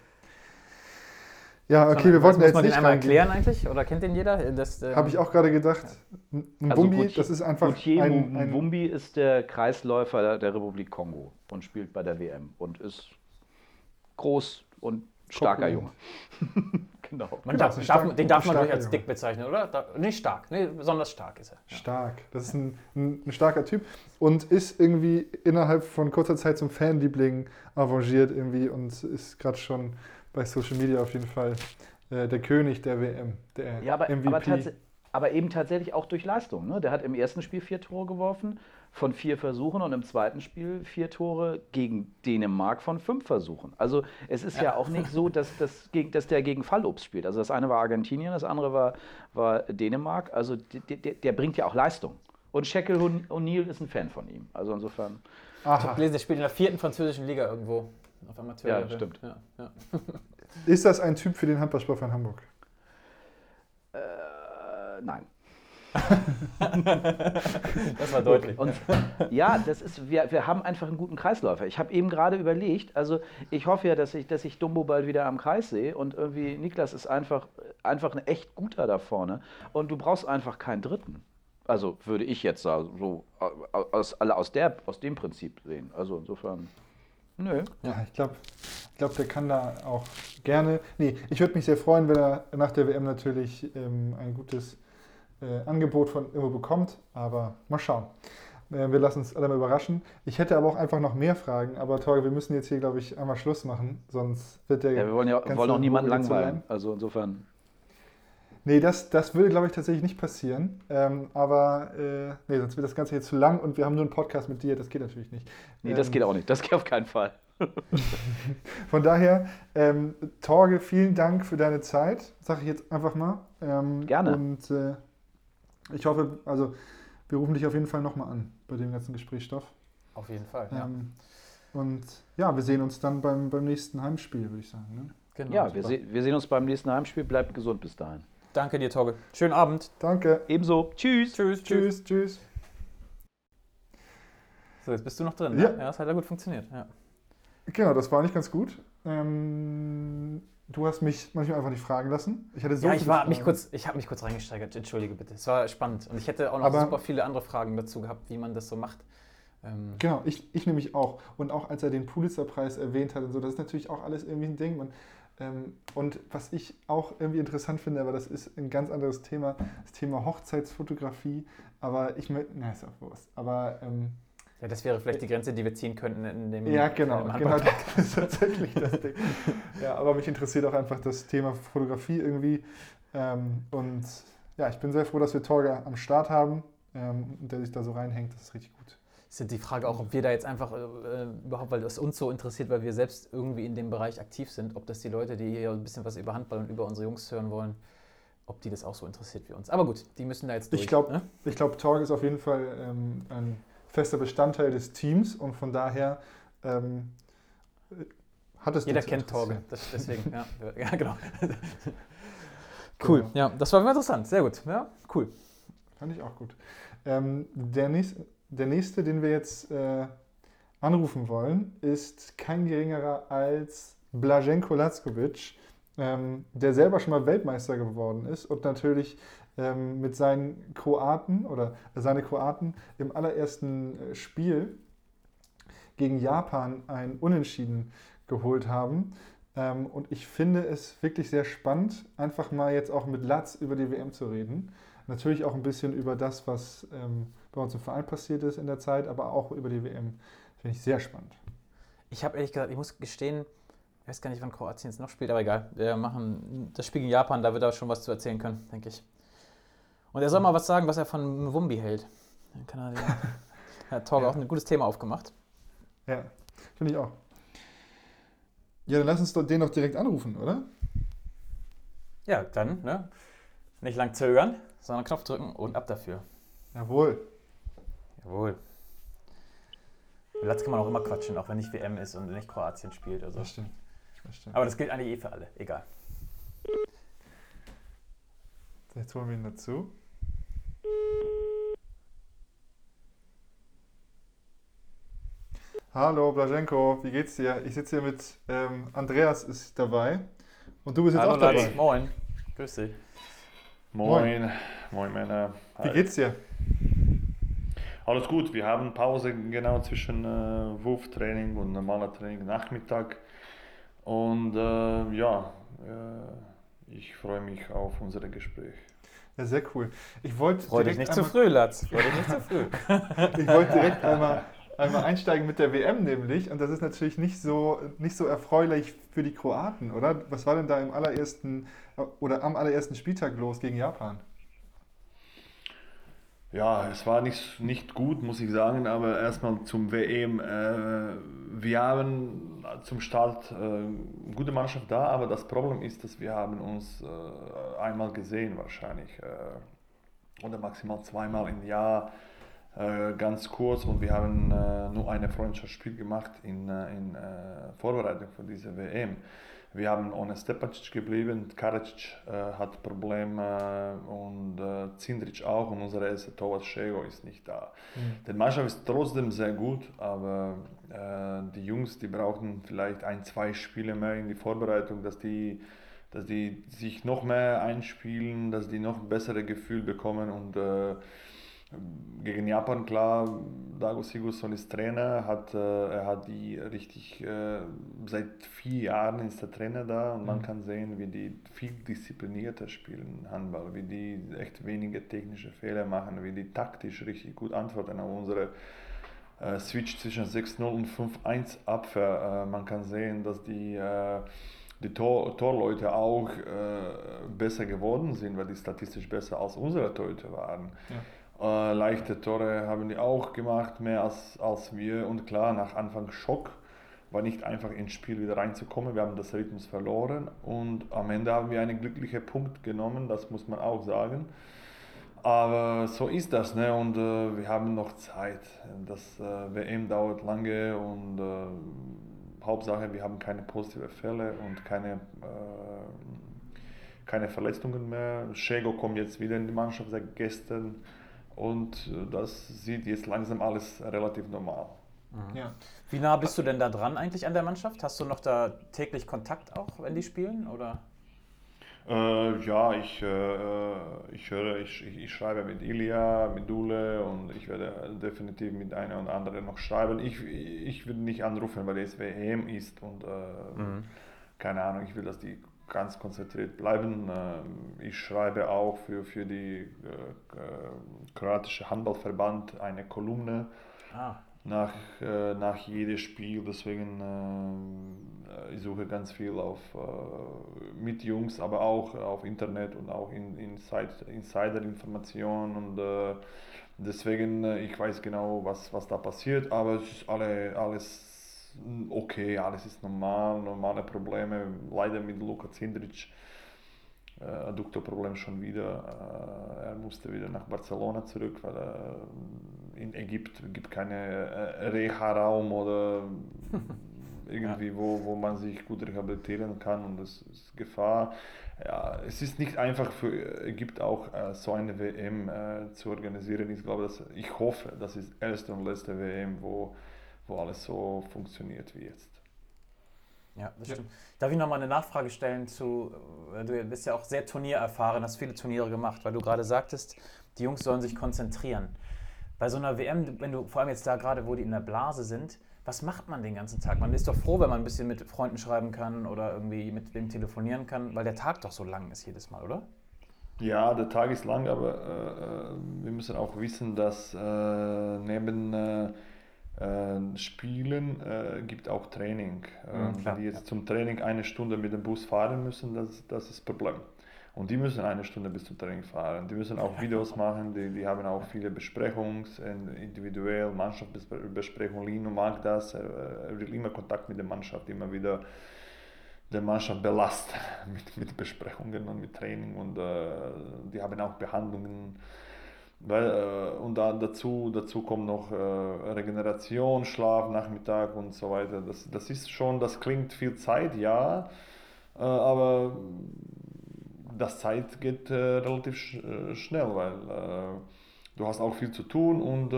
Ja, okay, Sondern, wir wollten jetzt man den nicht einmal reingehen. erklären eigentlich? Oder kennt den jeder? Das, ähm, Habe ich auch gerade gedacht. Ein ein Also Bumbi, das ist einfach Gautier ein, ein Mumbi ist der Kreisläufer der Republik Kongo und spielt bei der WM und ist groß und starker Junge. Genau. Man Genau, darf, ein darf, stark- den darf man ruhig als dick bezeichnen, oder? Da, nicht stark, nee, besonders stark ist er. Ja. stark. Das ist ein, ein, ein starker Typ und ist irgendwie innerhalb von kurzer Zeit zum Fanliebling avanciert irgendwie und ist gerade schon bei Social Media auf jeden Fall äh, der König der WM, der Ja, aber, MVP. aber, aber eben tatsächlich auch durch Leistung. Ne? Der hat im ersten Spiel vier Tore geworfen von vier Versuchen und im zweiten Spiel vier Tore gegen Dänemark von fünf Versuchen. Also es ist ja, auch nicht so, dass, das gegen, dass der gegen Fallobst spielt. Also das eine war Argentinien, das andere war, war Dänemark. Also der, der, der bringt ja auch Leistung. Und Shekel O'Neal ist ein Fan von ihm. Also insofern, Ich habe Aha. gelesen, der spielt in der vierten französischen Liga irgendwo. Auf Amateur. Ja, stimmt. Ja, ja. Ist das ein Typ für den Handballsport von Hamburg? äh, nein. Das war deutlich. Und ja, das ist, wir, wir haben einfach einen guten Kreisläufer. Ich habe eben gerade überlegt, also ich hoffe ja, dass ich, dass ich Dumbo bald wieder am Kreis sehe und irgendwie Niklas ist einfach, einfach ein echt guter da vorne und du brauchst einfach keinen Dritten. Also würde ich jetzt sagen, so aus, alle aus, der, aus dem Prinzip sehen. Also insofern, nö. Ja, ich glaube, ich glaub, der kann da auch gerne. Nee, ich würde mich sehr freuen, wenn er nach der WM natürlich ähm, ein gutes äh, Angebot von Immo bekommt. Aber mal schauen. Äh, wir lassen uns alle mal überraschen. Ich hätte aber auch einfach noch mehr Fragen. Aber Torge, wir müssen jetzt hier, glaube ich, einmal Schluss machen. Sonst wird der. Ja, wir wollen ja wollen auch niemanden langweilen. lang. Also insofern. Nee, das, das würde, glaube ich, tatsächlich nicht passieren. Ähm, aber äh, nee, sonst wird das Ganze hier zu lang und wir haben nur einen Podcast mit dir. Das geht natürlich nicht. Nee, das Ähm, geht auch nicht. Das geht auf keinen Fall. Von daher, ähm, Torge, vielen Dank für deine Zeit, sage ich jetzt einfach mal. Ähm, Gerne. Und äh, ich hoffe, also wir rufen dich auf jeden Fall nochmal an bei dem ganzen Gesprächsstoff. Auf jeden Fall. Ja, Ähm, und ja, wir sehen uns dann beim, beim nächsten Heimspiel, würde ich sagen. Ne? genau, Ja, wir, se wir sehen uns beim nächsten Heimspiel. Bleibt gesund bis dahin. Danke dir, Torge. Schönen Abend. Danke. Ebenso. Tschüss. Tschüss. Tschüss. Tschüss, tschüss. So, jetzt bist du noch drin. Ja. Ne? Ja, das hat ja gut funktioniert. Ja. Genau, das war nicht ganz gut. Ähm, du hast mich manchmal einfach nicht fragen lassen. Ich hatte so ja, ich war mich kurz, ich habe mich kurz reingesteigert. Entschuldige bitte. Es war spannend und ich hätte auch noch Aber- super viele andere Fragen dazu gehabt, wie man das so macht. Ähm, Genau, ich, ich nämlich auch. Und auch als er den Pulitzer-Preis erwähnt hat und so, das ist natürlich auch alles irgendwie ein Ding. Man, ähm, und was ich auch irgendwie interessant finde, aber das ist ein ganz anderes Thema, das Thema Hochzeitsfotografie. Aber ich möchte, na, ist auch Wurst. Aber ähm, ja, das wäre vielleicht die Grenze, die wir ziehen könnten in dem. ja, genau, genau, das ist tatsächlich das Ding. Ja, aber mich interessiert auch einfach das Thema Fotografie irgendwie. Ähm, und ja, ich bin sehr froh, dass wir Torge am Start haben ähm, und der sich da so reinhängt. Das ist richtig gut. Ist die Frage auch, ob wir da jetzt einfach äh, überhaupt, weil das uns so interessiert, weil wir selbst irgendwie in dem Bereich aktiv sind, ob das die Leute, die hier ein bisschen was über Handball und über unsere Jungs hören wollen, ob die das auch so interessiert wie uns. Aber gut, die müssen da jetzt durch. Ich glaube, ne? glaub, Torg ist auf jeden Fall ähm, ein fester Bestandteil des Teams und von daher ähm, hat es Jeder kennt Torge, das, deswegen, ja, ja genau. cool, genau. ja, das war interessant, sehr gut, ja, cool. Fand ich auch gut. Ähm, der, nächste, der nächste, den wir jetzt äh, anrufen wollen, ist kein geringerer als Blaženko Lackovic, ähm, der selber schon mal Weltmeister geworden ist und natürlich ähm, mit seinen Kroaten oder seine Kroaten im allerersten äh, Spiel gegen Japan ein Unentschieden geholt haben. Ähm, und ich finde es wirklich sehr spannend, einfach mal jetzt auch mit Latz über die WM zu reden. Natürlich auch ein bisschen über das, was ähm, bei uns im Verein passiert ist in der Zeit, aber auch über die WM. Finde ich sehr spannend. Ich habe ehrlich gesagt, ich muss gestehen, ich weiß gar nicht, wann Kroatien jetzt noch spielt, aber egal. Wir machen das Spiel gegen Japan, da wird er schon was zu erzählen können, denke ich. Und er soll mal was sagen, was er von Mwumbi hält. Dann kann er den, hat Torge ja. auch ein gutes Thema aufgemacht. Ja, finde ich auch. Ja, dann lass uns den doch direkt anrufen, oder? Ja, dann, ne? Nicht lang zögern, sondern Knopf drücken und ab dafür. Jawohl. Jawohl. Latz kann man auch immer quatschen, auch wenn nicht WM ist und nicht Kroatien spielt. Also. Das stimmt. Das stimmt. Aber das gilt eigentlich eh für alle, egal. Jetzt holen wir ihn dazu. Hallo Blaženko, wie geht's dir? Ich sitze hier mit ähm, Andreas ist dabei und du bist jetzt Hallo, auch dabei. Latz. Moin, grüß dich. Moin, moin Männer. Wie geht's dir? Alles gut, wir haben Pause genau zwischen äh, Wurftraining und normaler Training Nachmittag. Und äh, ja, äh, ich freue mich auf unser Gespräch. Ja, sehr cool. Ich wollte Freu dich nicht zu früh, Latz. Freu dich nicht zu früh. ich wollte direkt einmal, einmal einsteigen mit der WM nämlich. Und das ist natürlich nicht so, nicht so erfreulich für die Kroaten, oder? Was war denn da im allerersten oder am allerersten Spieltag los gegen Japan? Ja, es war nicht, nicht gut, muss ich sagen, aber erstmal zum WM. Äh, wir haben zum Start äh, gute Mannschaft da, aber das Problem ist, dass wir haben uns äh, einmal gesehen wahrscheinlich äh, oder maximal zweimal im Jahr äh, ganz kurz und wir haben äh, nur ein Freundschaftsspiel gemacht in, in Vorbereitung für diese WM. Wir haben ohne Stepacic geblieben, Karacic äh, hat Probleme und äh, Zindric auch und unser erster Torwart Schego ist nicht da. Mhm. Die Mannschaft ist trotzdem sehr gut, aber äh, die Jungs, die brauchen vielleicht ein, zwei Spiele mehr in die Vorbereitung, dass die, dass die sich noch mehr einspielen, dass die noch ein besseres Gefühl bekommen und äh, gegen Japan, klar, Dago Sigurdsson ist Trainer, hat, äh, er hat die richtig, äh, seit vier Jahren ist der Trainer da und man mhm. kann sehen, wie die viel disziplinierter spielen Handball, wie die echt wenige technische Fehler machen, wie die taktisch richtig gut antworten auf unsere äh, Switch zwischen 6-0 und 5-1 Abwehr. Man kann sehen, dass die die Tor, Torleute auch äh, besser geworden sind, weil die statistisch besser als unsere Torleute waren. Ja. Äh, leichte Tore haben die auch gemacht, mehr als, als wir. Und klar, nach Anfang Schock war nicht einfach ins Spiel wieder reinzukommen. Wir haben das Rhythmus verloren und am Ende haben wir einen glücklichen Punkt genommen, das muss man auch sagen. Aber so ist das, ne? und äh, wir haben noch Zeit. Das äh, WM dauert lange und äh, Hauptsache, wir haben keine positiven Fälle und keine, äh, keine Verletzungen mehr. Schego kommt jetzt wieder in die Mannschaft seit gestern. Und äh, das sieht jetzt langsam alles relativ normal. Mhm. Ja. Wie nah bist du denn da dran eigentlich an der Mannschaft? Hast du noch da täglich Kontakt auch, wenn die spielen? Oder? Äh, ja, ich, äh, ich höre, ich, ich, schreibe mit Ilya, mit Dule und ich werde definitiv mit einer und anderen noch schreiben. Ich, ich will nicht anrufen, weil es WM ist und äh, mhm. keine Ahnung, ich will, dass die ganz konzentriert bleiben. Ähm, ich schreibe auch für, für die äh, äh, kroatische Handballverband eine Kolumne. Ah. nach, äh, nach jedem Spiel. Deswegen äh, ich suche ganz viel auf mit Jungs, aber auch auf Internet und auch in, in Insider-Informationen und deswegen ich weiß genau, was, was da passiert, aber es ist alle, alles okay, alles ist normal, normale Probleme. Leider mit Luka Zindric äh, Adduktorproblem schon wieder. Äh, er musste wieder nach Barcelona zurück, weil äh, in Ägypten gibt keine äh, Reha-Raum oder irgendwie, ja. wo, wo man sich gut rehabilitieren kann und das ist Gefahr. Ja, es ist nicht einfach für Ägypten auch äh, so eine WM äh, zu organisieren. Ich glaube, dass, ich hoffe, das ist erste und letzte WM, wo, wo alles so funktioniert wie jetzt. Ja, das ja. stimmt. Darf ich nochmal eine Nachfrage stellen zu, äh, du bist ja auch sehr turniererfahren, hast viele Turniere gemacht, weil du gerade sagtest, die Jungs sollen sich konzentrieren. Bei so einer WM, wenn du vor allem jetzt da gerade, wo die in der Blase sind, was macht man den ganzen Tag? Man ist doch froh, wenn man ein bisschen mit Freunden schreiben kann oder irgendwie mit wem telefonieren kann, weil der Tag doch so lang ist jedes Mal, oder? Ja, der Tag ist lang, aber äh, äh wir müssen auch wissen, dass äh, neben äh, Spielen äh, gibt auch Training. Mhm, wenn die jetzt zum Training eine Stunde mit dem Bus fahren müssen, das, das ist das Problem. Und die müssen eine Stunde bis zum Training fahren. Die müssen auch Videos machen, die, die haben auch viele Besprechungen, individuell, Mannschaftsbesprechungen. Lino mag das, er will immer Kontakt mit der Mannschaft, immer wieder der Mannschaft belastet mit, mit Besprechungen und mit Training. Und äh, die haben auch Behandlungen weil, äh, und dann dazu, dazu kommt noch äh, Regeneration, Schlaf, Nachmittag und so weiter. Das, das ist schon, das klingt viel Zeit, ja, äh, aber das Zeit geht äh, relativ sch äh, schnell, weil äh, du hast auch viel zu tun und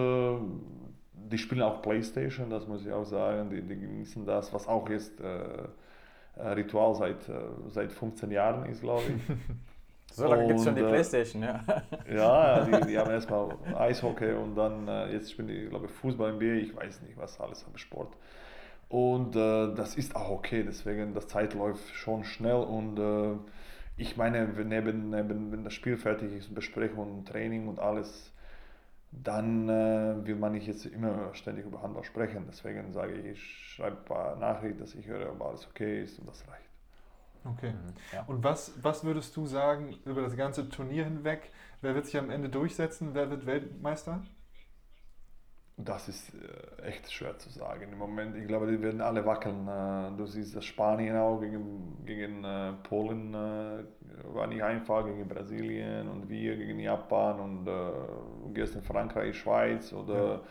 die spielen auch Playstation, das muss ich auch sagen, die, die genießen das, was auch jetzt Ritual seit, seit 15 Jahren ist, glaube ich. So lange gibt es schon die äh, Playstation, ja. Ja, die, die haben erstmal Eishockey und dann äh, jetzt spielen die, glaube ich, Fußball, NBA, ich weiß nicht, was alles am Sport. Und äh, das ist auch okay, deswegen, das Zeit läuft schon schnell und äh, ich meine, neben, neben, wenn das Spiel fertig ist, Besprechung, Training und alles, dann äh, will man nicht jetzt immer ständig über Handball sprechen. Deswegen sage ich, ich schreibe ein paar Nachrichten, dass ich höre, ob alles okay ist und das reicht. Okay. Mhm, ja. Und was, was würdest du sagen über das ganze Turnier hinweg? Wer wird sich am Ende durchsetzen? Wer wird Weltmeister? Das ist äh, echt schwer zu sagen im Moment. Ich glaube, die werden alle wackeln. Äh, du siehst, dass Spanien auch gegen, gegen äh, Polen war nicht einfach, gegen Brasilien und wir gegen Japan und gestern Frankreich, Schweiz oder ja.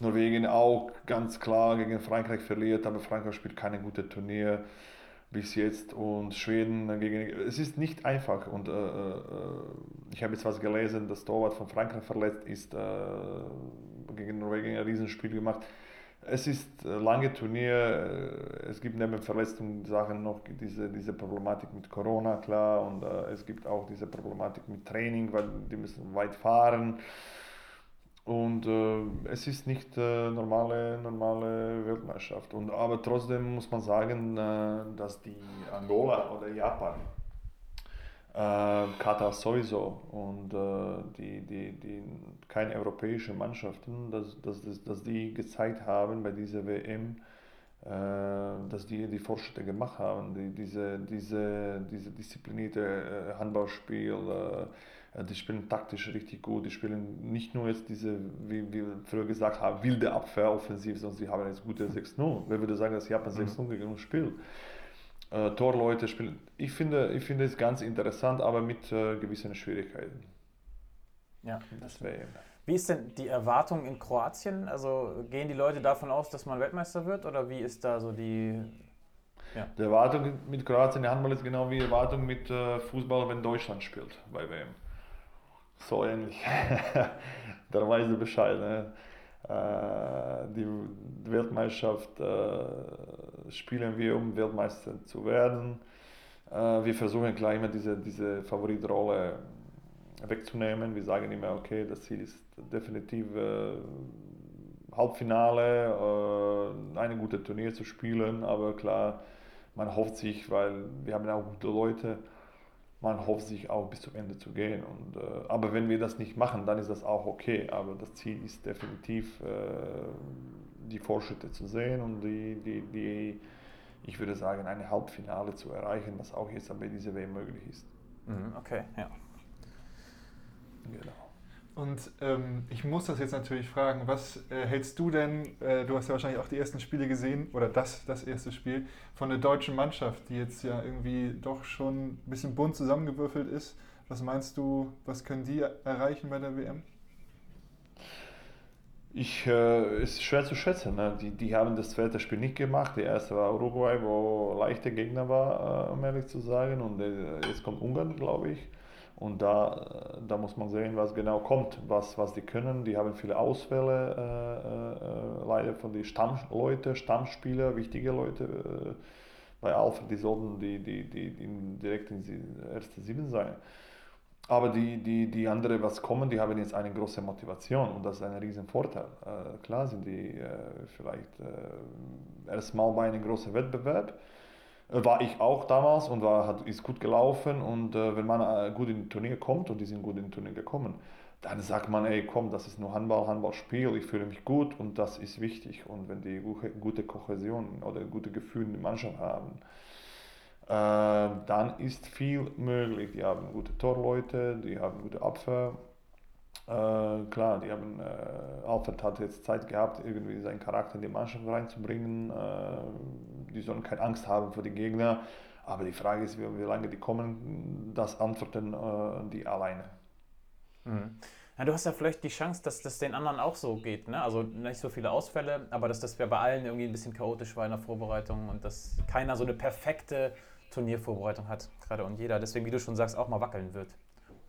Norwegen auch ganz klar gegen Frankreich verliert, aber Frankreich spielt keine gute Turnier bis jetzt und Schweden gegen. Es ist nicht einfach und äh, äh, ich habe jetzt was gelesen, das Torwart von Frankreich verletzt ist, äh, gegen Norwegen ein Riesenspiel gemacht. Es ist ein lange Turnier, äh, es gibt neben Verletzungen Sachen noch diese, diese Problematik mit Corona, klar, und äh, es gibt auch diese Problematik mit Training, weil die müssen weit fahren. Und äh, es ist nicht äh, normale, normale Weltmeisterschaft. Und, aber trotzdem muss man sagen, äh, dass die Angola oder Japan, äh, Katar sowieso und äh, die, die, die keine europäischen Mannschaften, dass, dass, dass, dass die gezeigt haben bei dieser WM, äh, dass die die Fortschritte gemacht haben, die, diese, diese, diese disziplinierte Handballspiel die spielen taktisch richtig gut. Die spielen nicht nur jetzt diese, wie wir früher gesagt haben, wilde Abwehr offensiv, sondern sie haben jetzt gute 6-0. Wer würde sagen, dass Japan 6-0 mhm. gegen uns spielt? Äh, Torleute spielen. Ich finde, ich finde es ganz interessant, aber mit äh, gewissen Schwierigkeiten. Ja, das wäre Wie ist denn die Erwartung in Kroatien? Also gehen die Leute davon aus, dass man Weltmeister wird oder wie ist da so die ja. Die Erwartung mit Kroatien der Handball ist genau wie die Erwartung mit äh, Fußball, wenn Deutschland spielt bei WM so ähnlich. weißt du Bescheid. Ne? Äh, die Weltmeisterschaft äh, spielen wir, um Weltmeister zu werden. Äh, wir versuchen gleich immer diese, diese Favoritrolle wegzunehmen. Wir sagen immer, okay, das Ziel ist definitiv äh, Halbfinale, äh, eine gute Turnier zu spielen, aber klar, man hofft sich, weil wir haben auch gute Leute, man hofft sich auch bis zum Ende zu gehen. Und, äh, aber wenn wir das nicht machen, dann ist das auch okay. Aber das Ziel ist definitiv, äh, die Fortschritte zu sehen und die, die, die, ich würde sagen, eine Halbfinale zu erreichen, was auch jetzt bei dieser WM möglich ist. Mhm, okay, ja. Genau. Und ähm, ich muss das jetzt natürlich fragen, was äh, hältst du denn, äh, du hast ja wahrscheinlich auch die ersten Spiele gesehen, oder das, das erste Spiel, von der deutschen Mannschaft, die jetzt ja irgendwie doch schon ein bisschen bunt zusammengewürfelt ist. Was meinst du, was können die erreichen bei der WM? Ich, äh, ist schwer zu schätzen. Ne? Die, die haben das zweite Spiel nicht gemacht. Der erste war Uruguay, wo leichter Gegner war, äh, um ehrlich zu sagen. Und äh, jetzt kommt Ungarn, glaube ich. Und da, da muss man sehen, was genau kommt, was, was die können. Die haben viele Ausfälle, äh, äh, leider von den Stammleuten, Stammspieler, wichtige Leute. Äh, bei Alfred, die sollten die, die, die, die direkt in die erste Sieben sein. Aber die, die, die andere, was kommen, die haben jetzt eine große Motivation und das ist ein riesen Vorteil. Äh, klar sind die äh, vielleicht äh, erstmal bei einem großen Wettbewerb, äh, war ich auch damals und war, hat, ist gut gelaufen. Und äh, wenn man äh, gut in Turnier kommt und die sind gut in Turnier gekommen, dann sagt man, ey, komm, das ist nur Handball, Handballspiel, ich fühle mich gut und das ist wichtig. Und wenn die gute Kohäsion oder gute Gefühle in der Mannschaft haben, äh, dann ist viel möglich. Die haben gute Torleute, die haben gute Abwehr. Äh, klar, die haben, äh, Alfred hat jetzt Zeit gehabt, irgendwie seinen Charakter in die Mannschaft reinzubringen. Äh, die sollen keine Angst haben vor den Gegner. Aber die Frage ist, wie, wie lange die kommen, das antworten äh, die alleine. Mhm. Ja, du hast ja vielleicht die Chance, dass das den anderen auch so geht. Ne? Also nicht so viele Ausfälle, aber dass das bei allen irgendwie ein bisschen chaotisch war in der Vorbereitung und dass keiner so eine perfekte Turniervorbereitung hat, gerade und jeder. Deswegen, wie du schon sagst, auch mal wackeln wird.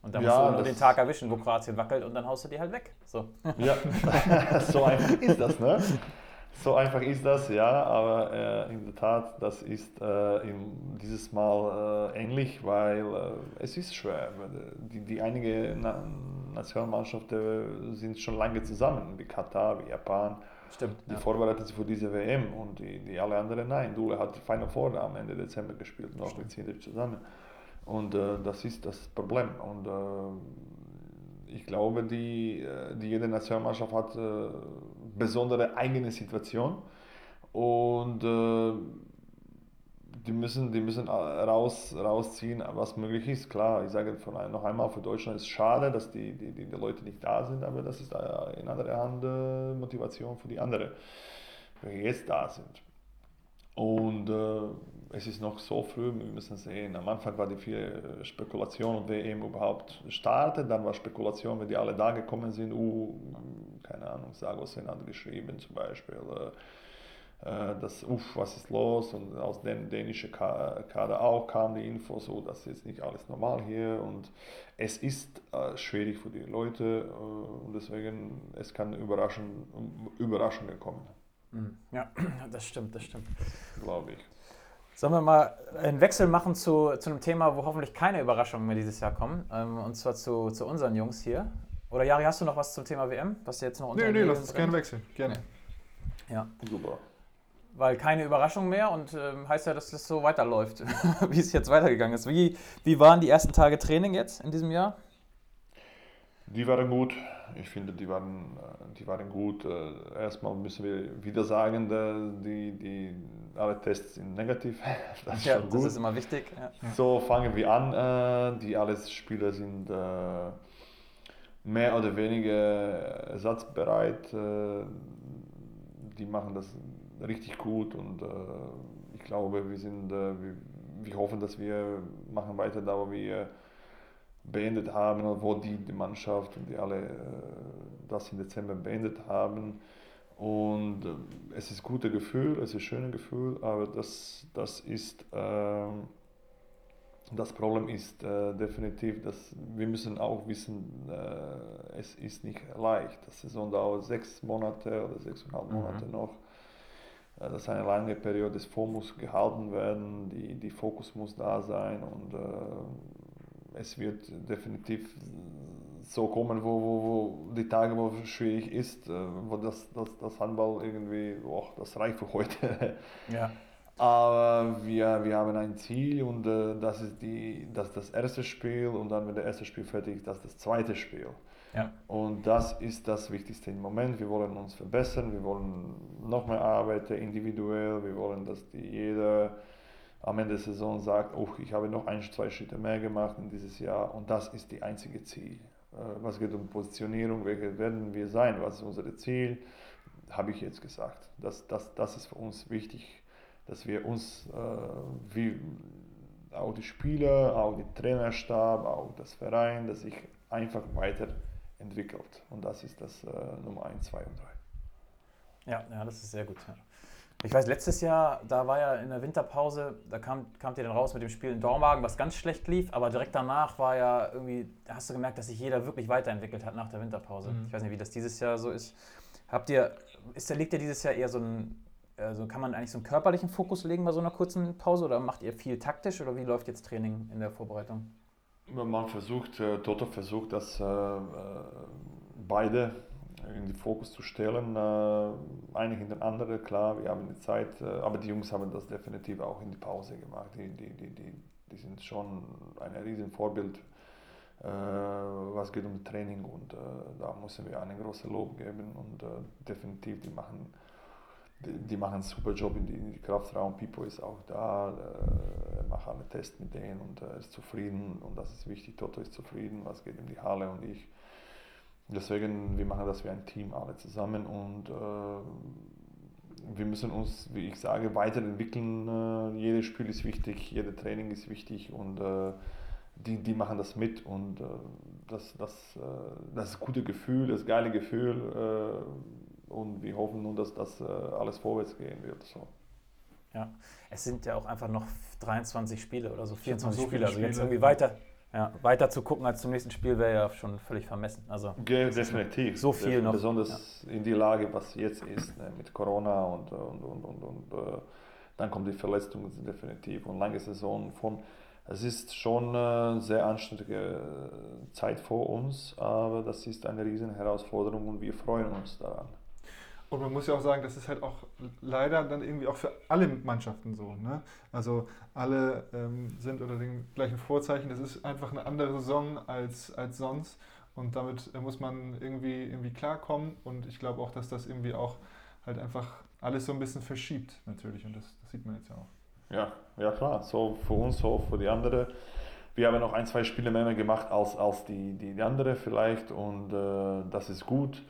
Und dann ja, musst du nur den Tag erwischen, wo Kroatien wackelt und dann haust du die halt weg. So. Ja, so einfach ist das, ne? So einfach ist das, ja, aber äh, in der Tat, das ist äh, in, dieses Mal äh, ähnlich, weil äh, es ist schwer. Die, die einige Na Nationalmannschaften sind schon lange zusammen, wie Katar, wie Japan. Stimmt. Die ja. vorbereiten sich für diese WM und die, die alle anderen nein. Dule hat die Final Four am Ende Dezember gespielt, noch Stimmt. mit Zindic zusammen. Und äh, das ist das Problem. Und äh, ich glaube, die, äh, die jede Nationalmannschaft hat äh, besondere eigene Situation und äh, die müssen, die müssen raus, rausziehen, was möglich ist. Klar, ich sage noch einmal, für Deutschland ist es schade, dass die, die, die Leute nicht da sind, aber das ist in anderer Hand äh, Motivation für die anderen, die jetzt da sind. Und äh, es ist noch so früh, wir müssen sehen. Am Anfang war die viel Spekulation und WM überhaupt startet. Dann war Spekulation, wenn die alle da gekommen sind. Uh, keine Ahnung, Sagosen hat geschrieben zum Beispiel. Äh, äh, das, uff, was ist los? Und aus dem dänischen Kader auch kam die Info, so, das ist nicht alles normal hier. Und es ist äh, schwierig für die Leute äh, und deswegen, es kann überraschen, Überraschungen kommen. Mhm. Ja, das stimmt, das stimmt. Glaube ich. Sollen wir mal einen Wechsel machen zu, zu einem Thema, wo hoffentlich keine Überraschungen mehr dieses Jahr kommen? Ähm, und zwar zu, zu unseren Jungs hier. Oder Jari, hast du noch was zum Thema WM? Was jetzt noch unter Nee, nee, lass uns gerne wechseln. Gerne. Ja. Super weil keine Überraschung mehr und äh, heißt ja, dass das so weiterläuft, wie es jetzt weitergegangen ist. Wie, wie waren die ersten Tage Training jetzt in diesem Jahr? Die waren gut. Ich finde, die waren, äh, die waren gut. Äh, erstmal müssen wir wieder sagen, die, die, alle Tests sind negativ. Das ist, ja, das ist immer wichtig. Ja. So fangen wir an. Äh, die alle Spieler sind mehr oder weniger ersatzbereit. Die machen das richtig gut und ich glaube, wir sind, wir, wir, hoffen, dass wir machen weiter da, wo wir beendet haben oder wo die, die Mannschaft und die alle äh, das im Dezember beendet haben. Und äh, es ist ein gutes Gefühl, es ist ein schönes Gefühl, aber das, das ist ähm, das Problem ist äh, definitiv, dass wir müssen auch wissen, äh, es ist nicht leicht. Die Saison dauert sechs Monate oder sechseinhalb Monate mhm. noch. Äh, das ist eine lange Periode, das Fonds muss gehalten werden, die, die Fokus muss da sein und äh, es wird definitiv so kommen, wo, wo, wo die Tage, wo es schwierig ist, äh, wo das, das, das Handball irgendwie, oh, das reicht für heute. Ja. Aber wir, wir haben ein Ziel und äh, das ist die, das, das erste Spiel und dann, wenn das erste Spiel fertig ist, das ist das zweite Spiel. Ja. Und das ist das Wichtigste im Moment. Wir wollen uns verbessern, wir wollen noch mehr arbeiten, individuell. Wir wollen, dass die jeder am Ende der Saison sagt, oh, ich habe noch ein, zwei Schritte mehr gemacht in dieses Jahr und das ist die einzige Ziel. Äh, was geht um Positionierung, welche werden wir sein, was ist unser Ziel, habe ich jetzt gesagt. Das, das, das ist für uns wichtig dass wir uns, äh, wie auch die Spieler, auch der Trainerstab, auch das Verein, dass sich einfach weiterentwickelt. Und das ist das äh, Nummer 1, 2 und 3. Ja, ja, das ist sehr gut. Ja. Ich weiß, letztes Jahr, da war ja in der Winterpause, da kam, kamt ihr dann raus mit dem Spiel in Dormagen, was ganz schlecht lief, aber direkt danach war ja irgendwie, da hast du gemerkt, dass sich jeder wirklich weiterentwickelt hat nach der Winterpause. Mhm. Ich weiß nicht, wie das dieses Jahr so ist. Habt ihr, ist, liegt ja dieses Jahr eher so ein also kann man eigentlich so einen körperlichen Fokus legen bei so einer kurzen Pause oder macht ihr viel taktisch oder wie läuft jetzt Training in der Vorbereitung? Man versucht, äh, Toto versucht, das äh, äh, beide in den Fokus zu stellen. Äh, eine hinter andere, klar, wir haben die Zeit, äh, aber die Jungs haben das definitiv auch in die Pause gemacht. Die, die, die, die, die sind schon ein riesen Vorbild, äh, was geht um Training und äh, da müssen wir einen großen Lob geben und äh, definitiv, die machen die, die, machen einen super Job in die, Kraftraum. Pipo ist auch da, äh, macht alle Tests mit denen und er ist zufrieden und das ist wichtig. Toto ist zufrieden, was geht in die Halle und ich. Deswegen, wir machen das wie ein Team alle zusammen und äh, wir müssen uns, wie ich sage, weiterentwickeln. Äh, jedes Spiel ist wichtig, jedes Training ist wichtig und äh, die, die machen das mit und äh, das, das, äh, das gute Gefühl, das geile Gefühl und wir hoffen nun, dass das äh, alles vorwärts gehen wird. So. Ja, es sind ja auch einfach noch 23 Spiele oder so, 24 so Spiele. Also jetzt irgendwie weiter, ja, weiter zu gucken als zum nächsten Spiel wäre ja schon völlig vermessen. Also definitiv. So viel noch. Besonders ja. in die Lage, was jetzt ist, ne, mit Corona und, und, und, und, und äh, dann kommen die Verletzungen definitiv und lange Saison von. Es ist schon eine sehr anstrengende Zeit vor uns, aber das ist eine riesen Herausforderung und wir freuen uns daran. Und man muss ja auch sagen, das ist halt auch leider dann irgendwie auch für alle Mannschaften so. Ne? Also alle ähm, sind unter den gleichen Vorzeichen. Das ist einfach eine andere Saison als, als sonst. Und damit äh, muss man irgendwie, irgendwie klarkommen. Und ich glaube auch, dass das irgendwie auch halt einfach alles so ein bisschen verschiebt, natürlich. Und das, das sieht man jetzt ja auch. Ja, ja klar. So für uns, so für die anderen. Wir haben noch ein, zwei Spiele mehr gemacht als, als die, die, die andere vielleicht. Und äh, das ist gut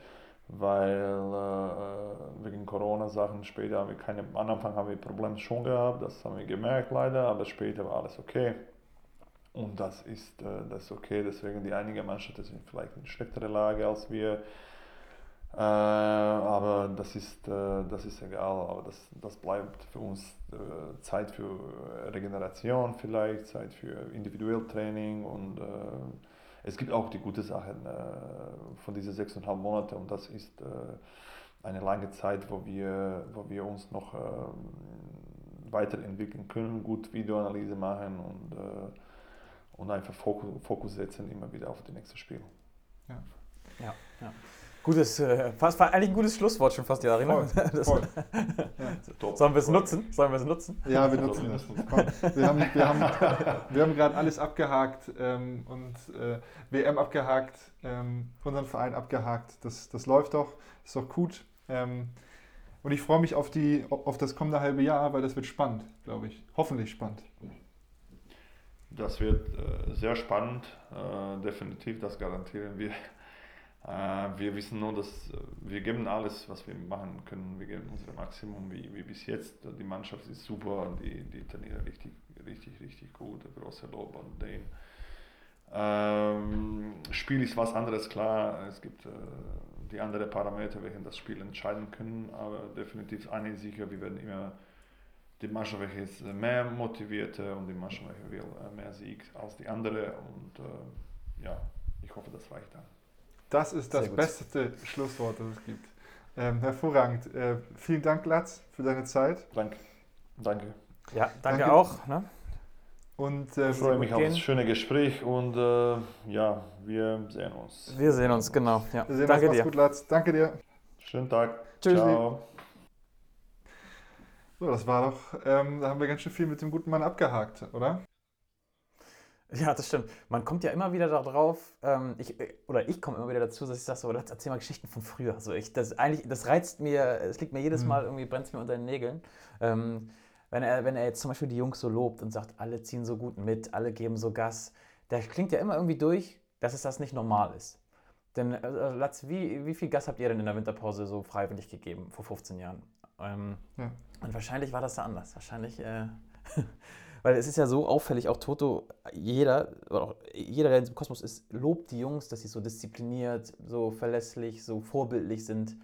weil äh, wegen Corona-Sachen später haben wir keine, am Anfang haben wir Probleme schon gehabt, das haben wir gemerkt leider, aber später war alles okay. Und das ist, äh, das ist okay, deswegen die einigen Mannschaften sind vielleicht in schlechtere Lage als wir. Äh, aber das ist, äh, das ist egal, aber das, das bleibt für uns äh, Zeit für Regeneration vielleicht, Zeit für individuell Training und äh, es gibt auch die guten Sachen äh, von diesen sechseinhalb Monaten und das ist äh, eine lange Zeit, wo wir, wo wir uns noch äh, weiterentwickeln können, gut Videoanalyse machen und, äh, und einfach Fokus, Fokus setzen immer wieder auf das nächste Spiel. Ja. ja, ja. Gutes, äh, fast, war eigentlich ein gutes Schlusswort schon fast, Jari. Voll, voll. ja. Sollen wir es nutzen? Sollen wir es nutzen? Ja, wir nutzen es. Wir haben, wir haben, wir haben gerade alles abgehakt ähm, und äh, WM abgehakt, ähm, unseren Verein abgehakt. Das, das läuft doch, ist doch gut. Ähm, und ich freue mich auf, die, auf das kommende halbe Jahr, weil das wird spannend, glaube ich. Hoffentlich spannend. Das wird äh, sehr spannend, äh, definitiv, das garantieren wir. Äh, wir wissen nur, dass äh, wir geben alles, was wir machen können. Wir geben unser Maximum wie, wie bis jetzt. Die Mannschaft ist super, die, die trainieren richtig, richtig, richtig gut. Große Lob an den. Ähm, Spiel ist was anderes, klar. Es gibt äh, die anderen Parameter, welche das Spiel entscheiden können, aber definitiv eine ist sicher, wir werden immer die Mannschaft, welche ist mehr motivierte und die Mannschaft, welche will mehr Sieg als die andere und äh, ja, ich hoffe, das reicht dann. Das ist das beste Schlusswort, das es gibt. Ähm, hervorragend. Äh, vielen Dank, Latz, für deine Zeit. Danke. Danke. Ja, danke, danke. auch. Ne? Und, äh, ich freue mich auf das schöne Gespräch und äh, ja, wir sehen uns. Wir sehen uns, genau. Ja. Wir sehen danke uns. dir. gut, Latz. Danke dir. Schönen Tag. Tschüss. Ciao. So, das war doch, ähm, da haben wir ganz schön viel mit dem guten Mann abgehakt, oder? Ja, das stimmt. Man kommt ja immer wieder darauf, ähm, ich, oder ich komme immer wieder dazu, dass ich sage, so, erzähl mal Geschichten von früher. Also ich, das, eigentlich, das reizt mir, es liegt mir jedes Mal, irgendwie brennt es mir unter den Nägeln. Ähm, wenn, er, wenn er jetzt zum Beispiel die Jungs so lobt und sagt, alle ziehen so gut mit, alle geben so Gas, der klingt ja immer irgendwie durch, dass es das nicht normal ist. Denn, äh, Latz, wie, wie viel Gas habt ihr denn in der Winterpause so freiwillig gegeben vor 15 Jahren? Ähm, ja. Und wahrscheinlich war das da anders. Wahrscheinlich, äh, weil es ist ja so auffällig, auch Toto, jeder, jeder, der im Kosmos ist, lobt die Jungs, dass sie so diszipliniert, so verlässlich, so vorbildlich sind.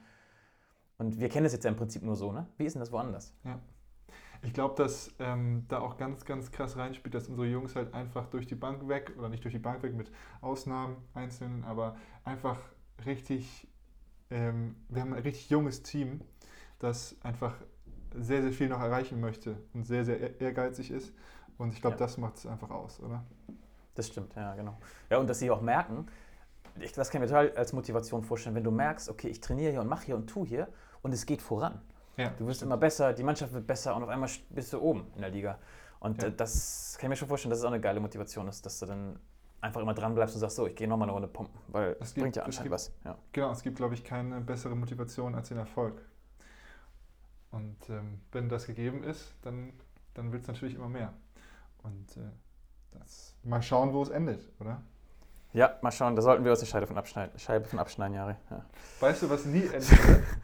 Und wir kennen es jetzt ja im Prinzip nur so, ne? Wie ist denn das woanders? Ja. Ich glaube, dass ähm, da auch ganz, ganz krass reinspielt, dass unsere Jungs halt einfach durch die Bank weg, oder nicht durch die Bank weg mit Ausnahmen einzelnen, aber einfach richtig, ähm, wir haben ein richtig junges Team, das einfach sehr, sehr viel noch erreichen möchte und sehr, sehr ehrgeizig ist. Und ich glaube, ja. das macht es einfach aus, oder? Das stimmt, ja, genau. Ja, und dass sie auch merken, ich, das kann ich mir total als Motivation vorstellen, wenn du merkst, okay, ich trainiere hier und mache hier und tue hier und es geht voran. Ja. Du wirst immer besser, die Mannschaft wird besser und auf einmal bist du oben in der Liga. Und ja. Äh, das kann ich mir schon vorstellen, dass es auch eine geile Motivation ist, dass du dann einfach immer dran bleibst und sagst, so, ich gehe nochmal eine Runde pumpen, weil es bringt ja anscheinend gibt, was. Ja. Genau, es gibt, glaube ich, keine bessere Motivation als den Erfolg. Und ähm, wenn das gegeben ist, dann, dann wird es natürlich immer mehr. Und äh, das, mal schauen, wo es endet, oder? Ja, mal schauen, da sollten wir uns die Scheibe von abschneiden, Scheibe von abschneiden, Jari. Ja. Weißt du, was nie wird,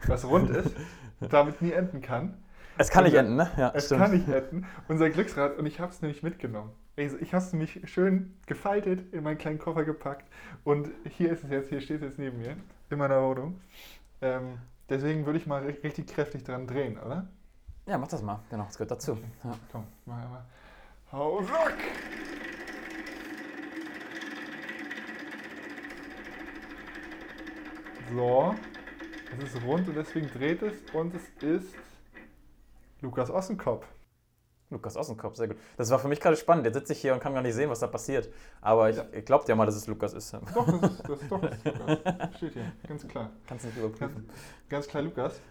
was rund ist, damit nie enden kann? Es kann nicht enden, ne? Ja, es stimmt. kann nicht enden. Unser Glücksrad, und ich habe es nämlich mitgenommen. Also ich habe es nämlich schön gefaltet, in meinen kleinen Koffer gepackt. Und hier ist es jetzt, hier steht es jetzt neben mir, in meiner Wohnung. Ähm, Deswegen würde ich mal richtig kräftig dran drehen, oder? Ja, mach das mal. Genau, das gehört dazu. Okay. Ja. Komm, mach mal. Hau rock! So, es ist rund und deswegen dreht es und es ist Lukas Ossenkopf. Lukas Ossenkopf, sehr gut. Das war für mich gerade spannend. Jetzt sitze ich hier und kann gar nicht sehen, was da passiert. Aber ich, ja. ich glaube ja mal, dass es Lukas ist. Doch, das ist, das ist, doch, das ist Lukas. Steht hier, ganz klar. Kannst du nicht überprüfen. Ganz, ganz klar Lukas.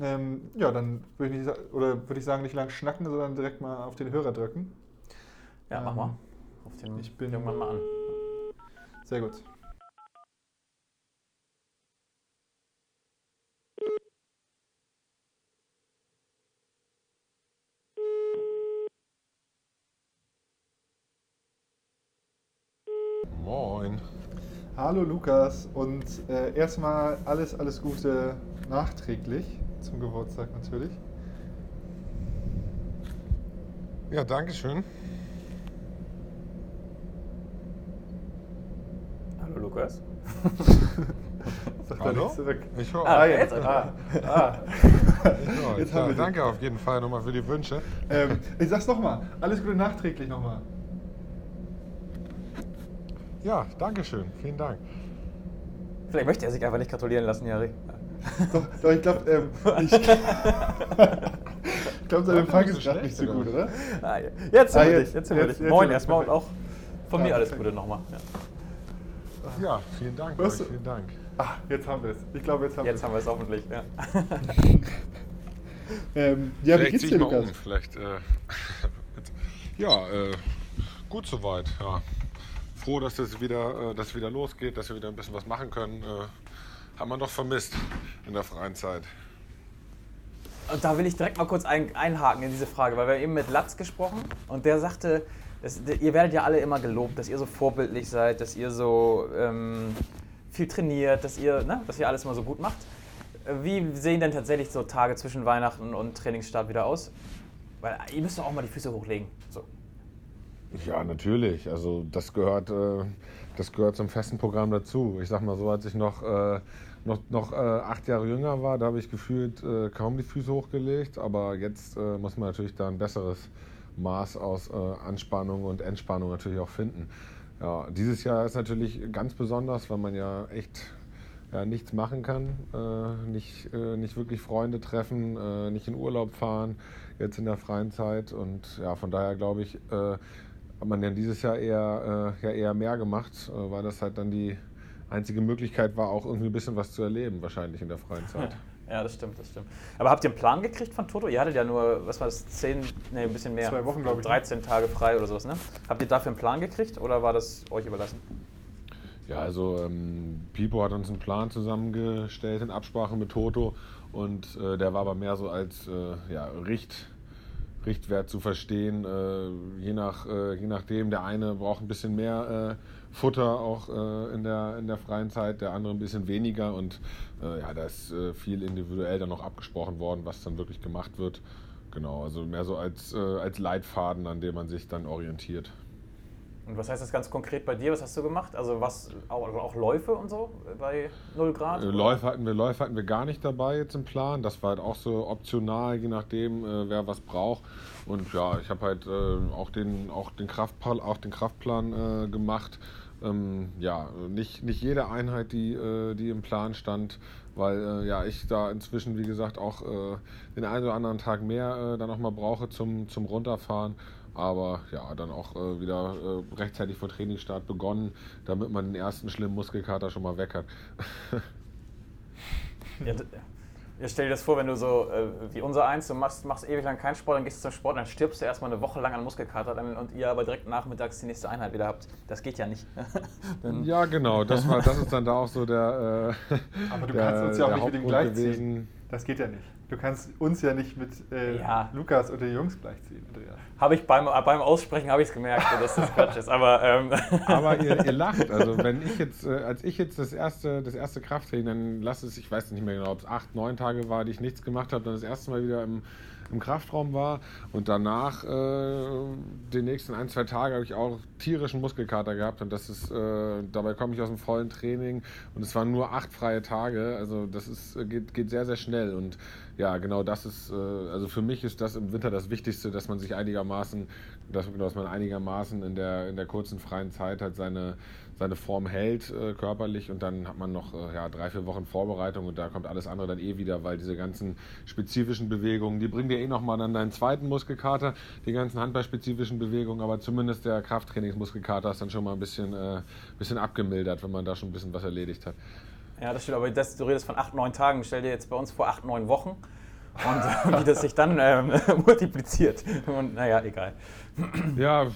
Ähm, ja, dann würde ich, nicht, oder würde ich sagen, nicht lang schnacken, sondern direkt mal auf den Hörer drücken. Ja, ähm, mach mal. Auf den ich bin irgendwann mal an. Sehr gut. Moin. Hallo Lukas und äh, erstmal alles, alles Gute nachträglich zum Geburtstag natürlich. Ja, danke schön. Hallo Lukas. Hallo? Zurück. Ich höre. Ah, jetzt. Ah, ah. Jetzt ja, danke auf jeden Fall nochmal für die Wünsche. Ähm, ich sag's nochmal. Alles Gute nachträglich nochmal. Ja, danke schön. Vielen Dank. Vielleicht möchte er sich einfach nicht gratulieren lassen, Jari. Doch, doch ich glaube, ähm, ich, ich glaube, sein Empfang ist gerade nicht so gut, oder? Ah, jetzt sind ah, wir dich. Jetzt sind wir dich. Moin erstmal und auch von mir alles Gute nochmal. Ja. ja, vielen Dank. Euch, vielen Dank. Ah, jetzt haben wir es. Ich glaube, jetzt haben wir es. Jetzt haben wir es hoffentlich, ja. ähm, ja, Vielleicht wie geht's dir, Lukas? Um. Vielleicht, äh, ja, äh, gut soweit, ja froh, dass es wieder, äh, dass wieder losgeht, dass wir wieder ein bisschen was machen können. Äh, haben wir noch vermisst in der freien Zeit. Da will ich direkt mal kurz ein, einhaken in diese Frage, weil wir eben mit Latz gesprochen und der sagte, das, ihr werdet ja alle immer gelobt, dass ihr so vorbildlich seid, dass ihr so ähm, viel trainiert, dass ihr, ne, dass ihr alles immer so gut macht. Wie sehen denn tatsächlich so Tage zwischen Weihnachten und Trainingsstart wieder aus? Weil ihr müsst doch auch mal die Füße hochlegen. So. Ja, natürlich. Also das gehört, äh, das gehört zum festen Programm dazu. Ich sag mal so, als ich noch, äh, noch, noch äh, acht Jahre jünger war, da habe ich gefühlt äh, kaum die Füße hochgelegt. Aber jetzt äh, muss man natürlich da ein besseres Maß aus äh, Anspannung und Entspannung natürlich auch finden. Ja, dieses Jahr ist natürlich ganz besonders, weil man ja echt ja, nichts machen kann, nicht, nicht wirklich Freunde treffen, nicht in Urlaub fahren, jetzt in der freien Zeit. Und ja, von daher glaube ich, hat man ja dieses Jahr eher, äh, ja eher mehr gemacht, äh, weil das halt dann die einzige Möglichkeit war, auch irgendwie ein bisschen was zu erleben, wahrscheinlich in der freien Zeit. Ja, das stimmt, das stimmt. Aber habt ihr einen Plan gekriegt von Toto? Ihr hattet ja nur, was war das, zehn, nee, ein bisschen mehr. Zwei Wochen, glaube ich, ne? 13 Tage frei oder sowas, ne? Habt ihr dafür einen Plan gekriegt oder war das euch überlassen? Ja, also ähm, Pipo hat uns einen Plan zusammengestellt in Absprache mit Toto und äh, der war aber mehr so als äh, ja, Richt, Richtwert zu verstehen. Äh, je, nach, äh, je nachdem, der eine braucht ein bisschen mehr äh, Futter auch äh, in, der, in der freien Zeit, der andere ein bisschen weniger und äh, ja, da ist äh, viel individuell dann noch abgesprochen worden, was dann wirklich gemacht wird. Genau, also mehr so als, als Leitfaden, an dem man sich dann orientiert. Und was heißt das ganz konkret bei dir? Was hast du gemacht? Also was, auch, auch Läufe und so bei 0 Grad? Äh, Läufe hatten wir Läufe hatten wir gar nicht dabei jetzt im Plan. Das war halt auch so optional, je nachdem, äh, wer was braucht. Und ja, ich habe halt äh, auch den auch den Kraftplan auch den Kraftplan äh, gemacht. Ähm, ja, nicht, nicht jede Einheit, die, äh, die im Plan stand, weil äh, ja ich da inzwischen, wie gesagt, auch äh, den einen oder anderen Tag mehr äh, dann nochmal brauche zum, zum Runterfahren. Aber ja, dann auch äh, wieder äh, rechtzeitig vor Trainingsstart begonnen, damit man den ersten schlimmen Muskelkater schon mal weg hat. Ja, ja, stell dir das vor, wenn du so äh, wie unser eins, du machst, machst ewig lang keinen Sport, dann gehst du zum Sport, dann stirbst du erstmal eine Woche lang an Muskelkater dann, und ihr aber direkt nachmittags die nächste Einheit wieder habt. Das geht ja nicht. dann, Ja, genau, das, war, das ist dann da auch so der. Äh, Aber du der, kannst uns ja auch nicht mit dem gleichziehen. Das geht ja nicht. Du kannst uns ja nicht mit äh, Ja. Lukas oder den Jungs gleichziehen, Andreas. Habe ich beim, beim Aussprechen habe ich es gemerkt, dass das Quatsch ist. Aber, ähm, Aber ihr, ihr lacht. Also wenn ich jetzt, äh, als ich jetzt das erste, das erste Krafttraining, dann lass es, ich weiß nicht mehr genau, ob es acht, neun Tage war, die ich nichts gemacht habe, dann das erste Mal wieder im, im Kraftraum war und danach äh, die nächsten ein, zwei Tage habe ich auch tierischen Muskelkater gehabt und das ist, äh, dabei komme ich aus dem vollen Training und es waren nur acht freie Tage, also das ist, äh, geht, geht sehr, sehr schnell und ja, genau das ist, äh, also für mich ist das im Winter das Wichtigste, dass man sich einigermaßen, dass, dass man einigermaßen in der, in der kurzen freien Zeit halt seine, seine Form hält äh, körperlich und dann hat man noch äh, ja, drei, vier Wochen Vorbereitung und da kommt alles andere dann eh wieder, weil diese ganzen spezifischen Bewegungen, die bringen dir eh nochmal dann deinen zweiten Muskelkater, die ganzen handballspezifischen Bewegungen, aber zumindest der Krafttrainingsmuskelkater ist dann schon mal ein bisschen, äh, bisschen abgemildert, wenn man da schon ein bisschen was erledigt hat. Ja, das stimmt. Aber das, du redest von acht, neun Tagen. Stell dir jetzt bei uns vor acht, neun Wochen. Und äh, wie das sich dann ähm, multipliziert. Und naja, egal. Ja, äh,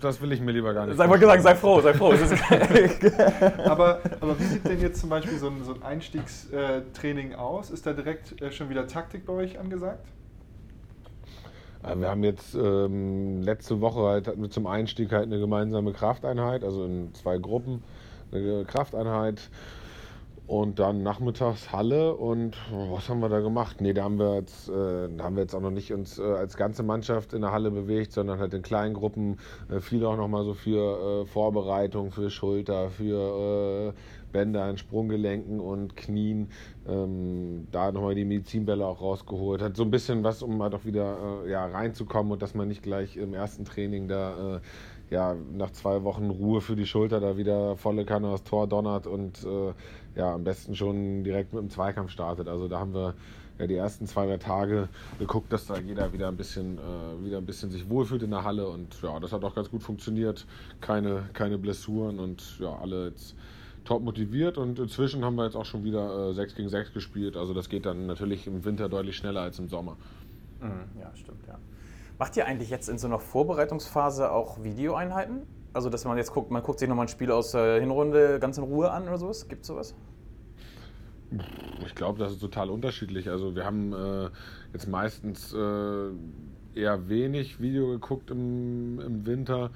das will ich mir lieber gar nicht. Sei mal gesagt, sei froh, sei froh. Aber, aber wie sieht denn jetzt zum Beispiel so ein, so ein Einstiegstraining aus? Ist da direkt äh, schon wieder Taktik bei euch angesagt? Wir haben jetzt ähm, letzte Woche halt hatten wir zum Einstieg halt eine gemeinsame Krafteinheit, also in zwei Gruppen eine Krafteinheit und dann nachmittags Halle und was haben wir da gemacht? Nee, da haben wir jetzt, äh, da haben wir jetzt auch noch nicht uns äh, als ganze Mannschaft in der Halle bewegt, sondern halt in kleinen Gruppen, äh, viel auch nochmal so für äh, Vorbereitung, für Schulter, für äh, Bänder in Sprunggelenken und Knien, ähm, da nochmal die Medizinbälle auch rausgeholt. Hat so ein bisschen was, um halt auch wieder äh, ja, reinzukommen und dass man nicht gleich im ersten Training da ja, nach zwei Wochen Ruhe für die Schulter da wieder volle Kanne aufs Tor donnert und ja, am besten schon direkt mit dem Zweikampf startet. Also da haben wir ja die ersten zwei, drei Tage geguckt, dass da jeder wieder ein bisschen, äh, wieder ein bisschen sich wohlfühlt in der Halle und ja, das hat auch ganz gut funktioniert. Keine, keine Blessuren und ja, alle jetzt top motiviert und inzwischen haben wir jetzt auch schon wieder äh, 6 gegen 6 gespielt. Also das geht dann natürlich im Winter deutlich schneller als im Sommer. Mhm, Ja, stimmt, ja. Macht ihr eigentlich jetzt in so einer Vorbereitungsphase auch Videoeinheiten? Also, dass man jetzt guckt, man guckt sich nochmal ein Spiel aus der Hinrunde ganz in Ruhe an oder sowas? Gibt es sowas? Ich glaube, das ist total unterschiedlich. Also wir haben äh, jetzt meistens äh, eher wenig Video geguckt im, im Winter.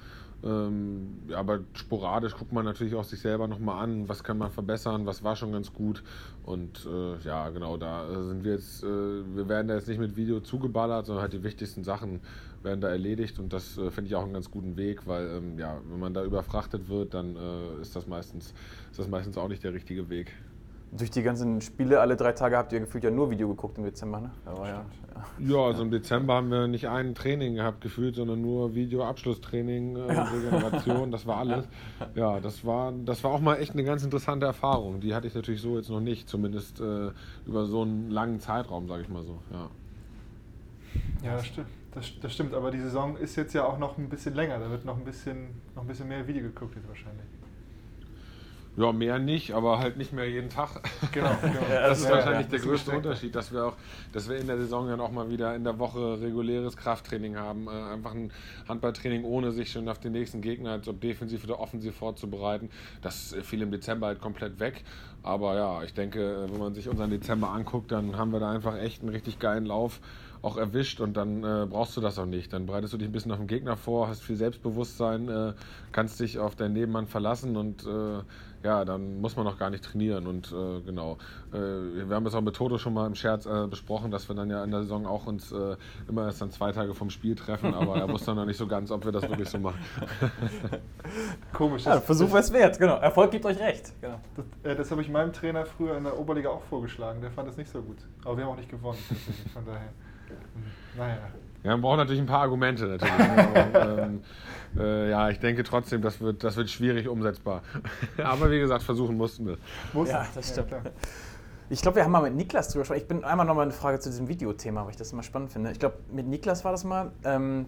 Ähm, aber sporadisch guckt man natürlich auch sich selber nochmal an, was kann man verbessern, was war schon ganz gut. Und äh, ja, genau, da sind wir jetzt, äh, wir werden da jetzt nicht mit Video zugeballert, sondern halt die wichtigsten Sachen werden da erledigt und das äh, finde ich auch einen ganz guten Weg, weil ähm, ja, wenn man da überfrachtet wird, dann äh, ist das meistens, ist das meistens auch nicht der richtige Weg. Durch die ganzen Spiele alle drei Tage habt ihr gefühlt ja nur Video geguckt im Dezember, ne? Aber ja, ja. Ja, also im Dezember haben wir nicht ein Training gehabt gefühlt, sondern nur Video-Abschlusstraining, äh, Regeneration, das war alles. Ja, das war, das war auch mal echt eine ganz interessante Erfahrung. Die hatte ich natürlich so jetzt noch nicht, zumindest äh, über so einen langen Zeitraum, sage ich mal so. Ja. Ja, das stimmt. Das, das stimmt, aber die Saison ist jetzt ja auch noch ein bisschen länger. Da wird noch ein bisschen, noch ein bisschen mehr Video geguckt jetzt wahrscheinlich. Ja, mehr nicht, aber halt nicht mehr jeden Tag. Genau, genau. Das ist Ja, wahrscheinlich ja, der das größte ist Unterschied, dass wir auch, dass wir in der Saison dann auch mal wieder in der Woche reguläres Krafttraining haben. Äh, einfach ein Handballtraining, ohne sich schon auf den nächsten Gegner, als ob defensiv oder offensiv vorzubereiten. Das fiel im Dezember halt komplett weg. Aber ja, ich denke, wenn man sich unseren Dezember anguckt, dann haben wir da einfach echt einen richtig geilen Lauf auch erwischt und dann äh, brauchst du das auch nicht. Dann bereitest du dich ein bisschen auf den Gegner vor, hast viel Selbstbewusstsein, äh, kannst dich auf deinen Nebenmann verlassen und äh, ja, dann muss man noch gar nicht trainieren. Und äh, genau, äh, wir haben das auch mit Toto schon mal im Scherz äh, besprochen, dass wir dann ja in der Saison auch uns äh, immer erst dann zwei Tage vom Spiel treffen, aber er wusste noch nicht so ganz, ob wir das wirklich so machen. Komisch. Ja, Versuch es wert, genau. Erfolg gibt euch recht. Genau. das, äh, das habe ich meinem Trainer früher in der Oberliga auch vorgeschlagen. Der fand das nicht so gut. Aber wir haben auch nicht gewonnen. Deswegen. Von daher. Naja. Ja, man braucht natürlich ein paar Argumente natürlich. ne? aber, ähm, äh, ja, ich denke trotzdem, das wird, das wird schwierig umsetzbar. aber wie gesagt, versuchen mussten wir. Muss Ja, das stimmt. klar. Ich glaube, wir haben mal mit Niklas drüber gesprochen. Ich bin einmal nochmal eine Frage zu diesem Videothema, weil ich das immer spannend finde. Ich glaube, mit Niklas war das mal. Ähm,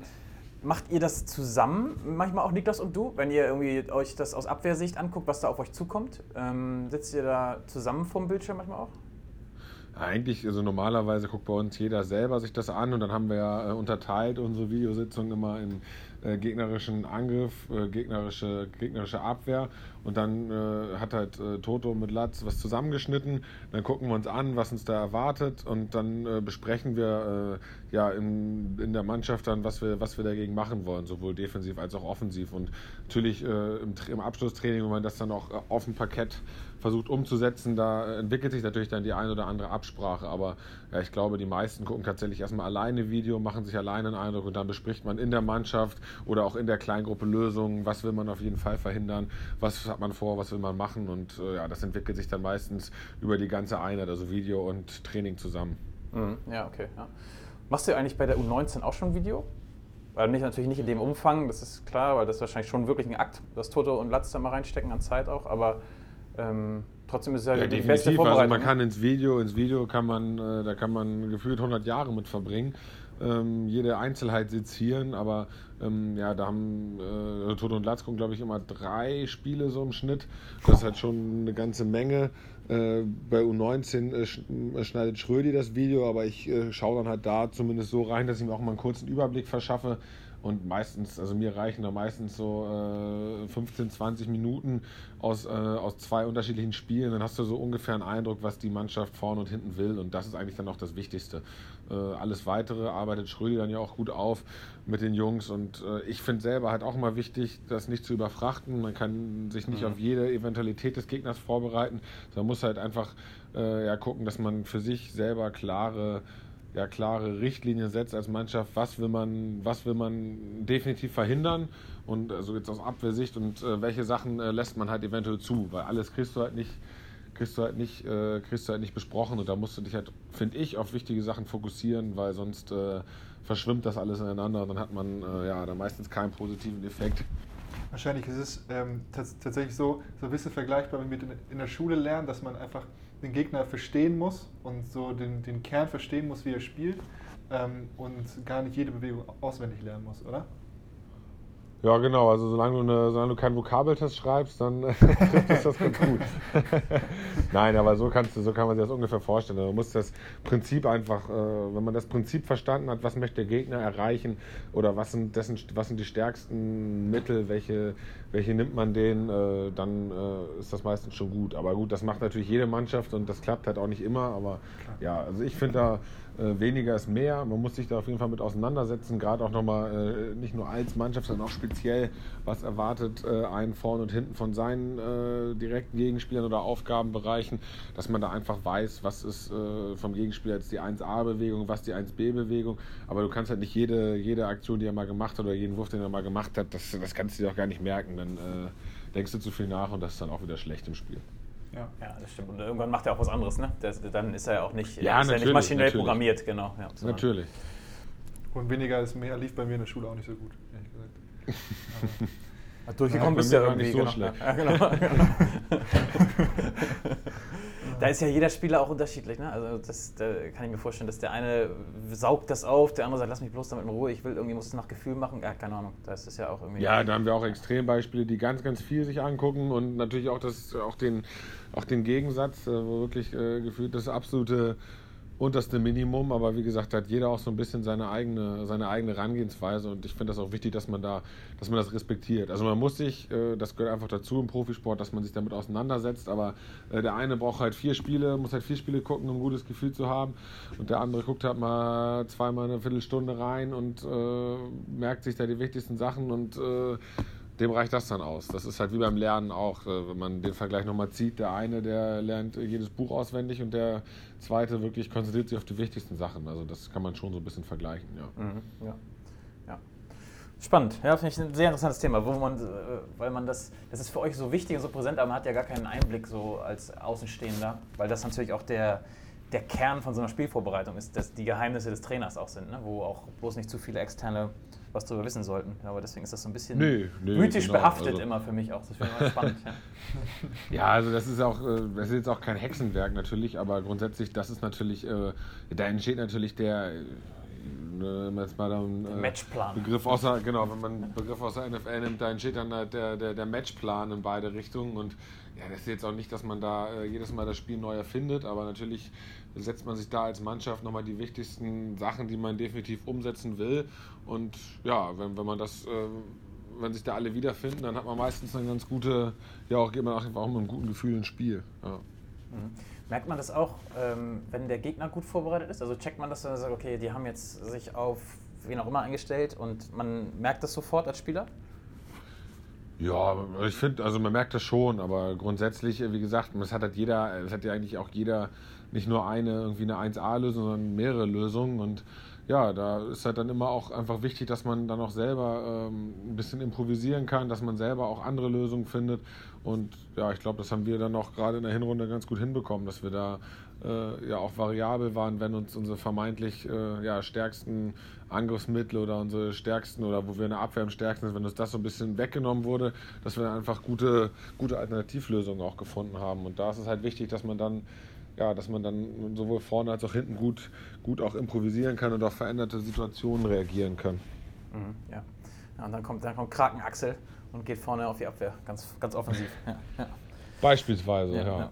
macht ihr das zusammen, manchmal auch Niklas und du, wenn ihr irgendwie euch das aus Abwehrsicht anguckt, was da auf euch zukommt? Ähm, sitzt ihr da zusammen vorm Bildschirm manchmal auch? Eigentlich, also normalerweise guckt bei uns jeder selber sich das an und dann haben wir ja äh, unterteilt unsere Videositzung immer in äh, gegnerischen Angriff, äh, gegnerische, gegnerische Abwehr und dann äh, hat halt äh, Toto mit Latz was zusammengeschnitten. Dann gucken wir uns an, was uns da erwartet und dann äh, besprechen wir ja in, in der Mannschaft dann, was wir, was wir dagegen machen wollen, sowohl defensiv als auch offensiv. Und natürlich im, im Abschlusstraining, wenn man das dann auch auf dem Parkett versucht umzusetzen, da äh, entwickelt sich natürlich dann die ein oder andere Absprache. Aber ja, ich glaube, die meisten gucken tatsächlich erstmal alleine Video, machen sich alleine einen Eindruck und dann bespricht man in der Mannschaft oder auch in der Kleingruppe Lösungen, was will man auf jeden Fall verhindern, was hat man vor, was will man machen und äh, ja, das entwickelt sich dann meistens über die ganze Einheit, also Video und Training zusammen. Ja, okay. Ja. Machst du eigentlich bei der U19 auch schon Video? Weil nicht, natürlich nicht in dem Umfang, das ist klar, weil das ist wahrscheinlich schon wirklich ein Akt, dass Toto und Latz da mal reinstecken an Zeit auch, aber ähm, trotzdem ist es ja, Ja, die beste definitiv. Also Vorbereitung. man kann ins Video, ins Video kann man, äh, da kann man gefühlt 100 Jahre mit verbringen. Ähm, jede Einzelheit sezieren, aber ähm, ja, da haben äh, Toto und Latz gucken, glaube ich, immer drei Spiele so im Schnitt. Das ist halt schon eine ganze Menge. Äh, bei U19 äh, sch äh, schneidet Schrödi das Video, aber ich äh, schaue dann halt da zumindest so rein, dass ich mir auch mal einen kurzen Überblick verschaffe. Und meistens, also mir reichen da meistens so äh, 15, 20 Minuten aus, äh, aus zwei unterschiedlichen Spielen. Dann hast du so ungefähr einen Eindruck, was die Mannschaft vorne und hinten will. Und das ist eigentlich dann auch das Wichtigste. Äh, alles Weitere arbeitet Schrödi dann ja auch gut auf mit den Jungs. Und äh, ich finde selber halt auch immer wichtig, das nicht zu überfrachten. Man kann sich nicht auf jede Eventualität des Gegners vorbereiten. Man muss halt einfach äh, ja, gucken, dass man für sich selber klare ja, klare Richtlinien setzt als Mannschaft, was will man, was will man definitiv verhindern? Und also jetzt aus Abwehrsicht und äh, welche Sachen äh, lässt man halt eventuell zu, weil alles kriegst du halt nicht, kriegst du halt nicht, äh, kriegst du halt nicht besprochen. Und da musst du dich halt, finde ich, auf wichtige Sachen fokussieren, weil sonst äh, verschwimmt das alles ineinander. Und dann hat man äh, ja dann meistens keinen positiven Effekt. Wahrscheinlich ist es ähm, tats tatsächlich so, so ein bisschen vergleichbar mit in, in der Schule lernen, dass man einfach den Gegner verstehen muss und so den, den Kern verstehen muss, wie er spielt ähm, und gar nicht jede Bewegung auswendig lernen muss, oder? Ja, genau. Also solange du, eine, solange du keinen Vokabeltest schreibst, dann es das ganz gut. Nein, aber so kannst du, so kann man sich das ungefähr vorstellen. Man muss das Prinzip einfach, äh, wenn man das Prinzip verstanden hat, was möchte der Gegner erreichen oder was sind, dessen, was sind die stärksten Mittel, welche, welche nimmt man denen, äh, dann äh, ist das meistens schon gut. Aber gut, das macht natürlich jede Mannschaft und das klappt halt auch nicht immer. Aber ja, also ich finde da weniger ist mehr. Man muss sich da auf jeden Fall mit auseinandersetzen, gerade auch nochmal äh, nicht nur als Mannschaft, sondern auch speziell, was erwartet äh, einen vorne und hinten von seinen äh, direkten Gegenspielern oder Aufgabenbereichen, dass man da einfach weiß, was ist äh, vom Gegenspieler jetzt die 1A-Bewegung, was die 1B-Bewegung. Aber du kannst halt nicht jede, jede Aktion, die er mal gemacht hat oder jeden Wurf, den er mal gemacht hat, das, das kannst du dir auch gar nicht merken. Dann äh, denkst du zu viel nach und das ist dann auch wieder schlecht im Spiel. Ja. Ja, das stimmt. Und irgendwann macht er auch was anderes, ne? Der, dann ist er ja auch nicht, Ja, ist er nicht maschinell natürlich. programmiert, genau. Ja, Natürlich. Und weniger ist mehr lief bei mir in der Schule auch nicht so gut, ehrlich gesagt. Durchgekommen Ja, bist du ja irgendwie. so genau. schlecht. Ja, genau. Da ist ja jeder Spieler auch unterschiedlich. Ne? Also das da kann ich mir vorstellen, dass der eine saugt das auf, der andere sagt, lass mich bloß damit in Ruhe, ich will irgendwie, muss es nach Gefühl machen. Ja, keine Ahnung. Da ist es ja auch irgendwie. Ja, da haben wir auch Extrembeispiele, die ganz, ganz viel sich angucken und natürlich auch, das, auch, den, auch den Gegensatz, äh, wo wirklich äh, gefühlt das absolute unterste Minimum, aber wie gesagt, hat jeder auch so ein bisschen seine eigene, seine eigene Herangehensweise und ich finde das auch wichtig, dass man da, dass man das respektiert. Also man muss sich, äh, das gehört einfach dazu im Profisport, dass man sich damit auseinandersetzt, aber äh, der eine braucht halt vier Spiele, muss halt vier Spiele gucken, um ein gutes Gefühl zu haben und der andere guckt halt mal zweimal eine Viertelstunde rein und äh, merkt sich da die wichtigsten Sachen und äh, dem reicht das dann aus. Das ist halt wie beim Lernen auch, äh, wenn man den Vergleich nochmal zieht. Der eine, der lernt jedes Buch auswendig und der zweite wirklich konzentriert sich auf die wichtigsten Sachen. Also das kann man schon so ein bisschen vergleichen, ja. Mhm, ja. ja. Spannend, ja, finde ich ein sehr interessantes Thema, wo man, äh, weil man das, das ist für euch so wichtig und so präsent, aber man hat ja gar keinen Einblick so als Außenstehender, weil das natürlich auch der, der Kern von so einer Spielvorbereitung ist, dass die Geheimnisse des Trainers auch sind, ne? wo auch bloß nicht zu viele externe was darüber wissen sollten. Aber deswegen ist das so ein bisschen nee, nee, mythisch genau. behaftet also, immer für mich auch. Das finde ich immer spannend. Ja. ja. also das ist auch, äh, das ist jetzt auch kein Hexenwerk natürlich, aber grundsätzlich, das ist natürlich, äh, da entsteht natürlich der wenn man jetzt mal einen äh, Matchplan. Begriff außer, genau, wenn man einen Begriff aus der NFL nimmt, da entsteht dann halt der, der, der Matchplan in beide Richtungen und ja, das ist jetzt auch nicht, dass man da äh, jedes Mal das Spiel neu erfindet, aber natürlich setzt man sich da als Mannschaft nochmal die wichtigsten Sachen, die man definitiv umsetzen will. Und ja, wenn, wenn man das, äh, wenn sich da alle wiederfinden, dann hat man meistens eine ganz gute, ja auch geht man auch, mit einem guten Gefühl ins Spiel. Ja. Mhm. Merkt man das auch, ähm, wenn der Gegner gut vorbereitet ist? Also checkt man das, wenn man sagt, okay, die haben jetzt sich auf wen auch immer eingestellt und man merkt das sofort als Spieler? Ja, ich finde, also man merkt das schon, aber grundsätzlich, wie gesagt, das hat halt jeder, es hat ja eigentlich auch jeder nicht nur eine, irgendwie eine 1A-Lösung, sondern mehrere Lösungen und ja, da ist halt dann immer auch einfach wichtig, dass man dann auch selber ähm, ein bisschen improvisieren kann, dass man selber auch andere Lösungen findet. Und ja, ich glaube, das haben wir dann auch gerade in der Hinrunde ganz gut hinbekommen, dass wir da äh, ja auch variabel waren, wenn uns unsere vermeintlich äh, ja, stärksten Angriffsmittel oder unsere stärksten oder wo wir in der Abwehr am stärksten sind, wenn uns das so ein bisschen weggenommen wurde, dass wir dann einfach gute, gute Alternativlösungen auch gefunden haben. Und da ist es halt wichtig, dass man dann ja, dass man dann sowohl vorne als auch hinten gut, gut auch improvisieren kann und auf veränderte Situationen reagieren kann. Mhm, ja. ja. Und dann kommt, dann kommt Krakenaxel und geht vorne auf die Abwehr, ganz, ganz offensiv. Ja, ja. Beispielsweise, ja. Ja,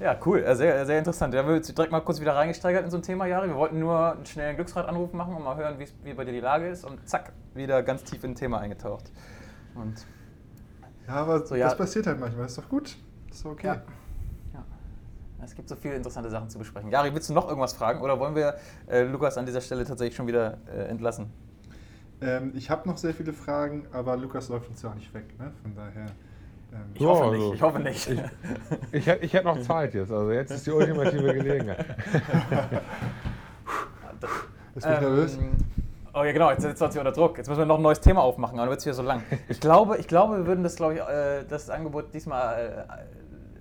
ja. cool, sehr, sehr interessant. Wir haben direkt mal kurz wieder reingesteigert in so ein Thema, Jari. Wir wollten nur einen schnellen Glücksradanruf machen und mal hören, wie bei dir die Lage ist und zack, wieder ganz tief in ein Thema eingetaucht. Und ja, aber so, das passiert halt manchmal, ist doch gut. Ist okay. Ja. Es gibt so viele interessante Sachen zu besprechen. Jari, willst du noch irgendwas fragen oder wollen wir äh, Lukas an dieser Stelle tatsächlich schon wieder äh, entlassen? Ähm, ich habe noch sehr viele Fragen, aber Lukas läuft uns ja auch nicht weg. Ne? Von daher. Ähm, ich, hoffe also, nicht, ich hoffe nicht. Ich, ich, ich hätte noch Zeit jetzt. Also jetzt ist die ultimative Gelegenheit. Bist du ähm, nervös? Oh ja, genau, jetzt setzt uns hier unter Druck. Jetzt müssen wir noch ein neues Thema aufmachen, aber dann wird es hier so lang. Ich glaube, ich glaube, wir würden das, glaube ich, äh, das Angebot diesmal,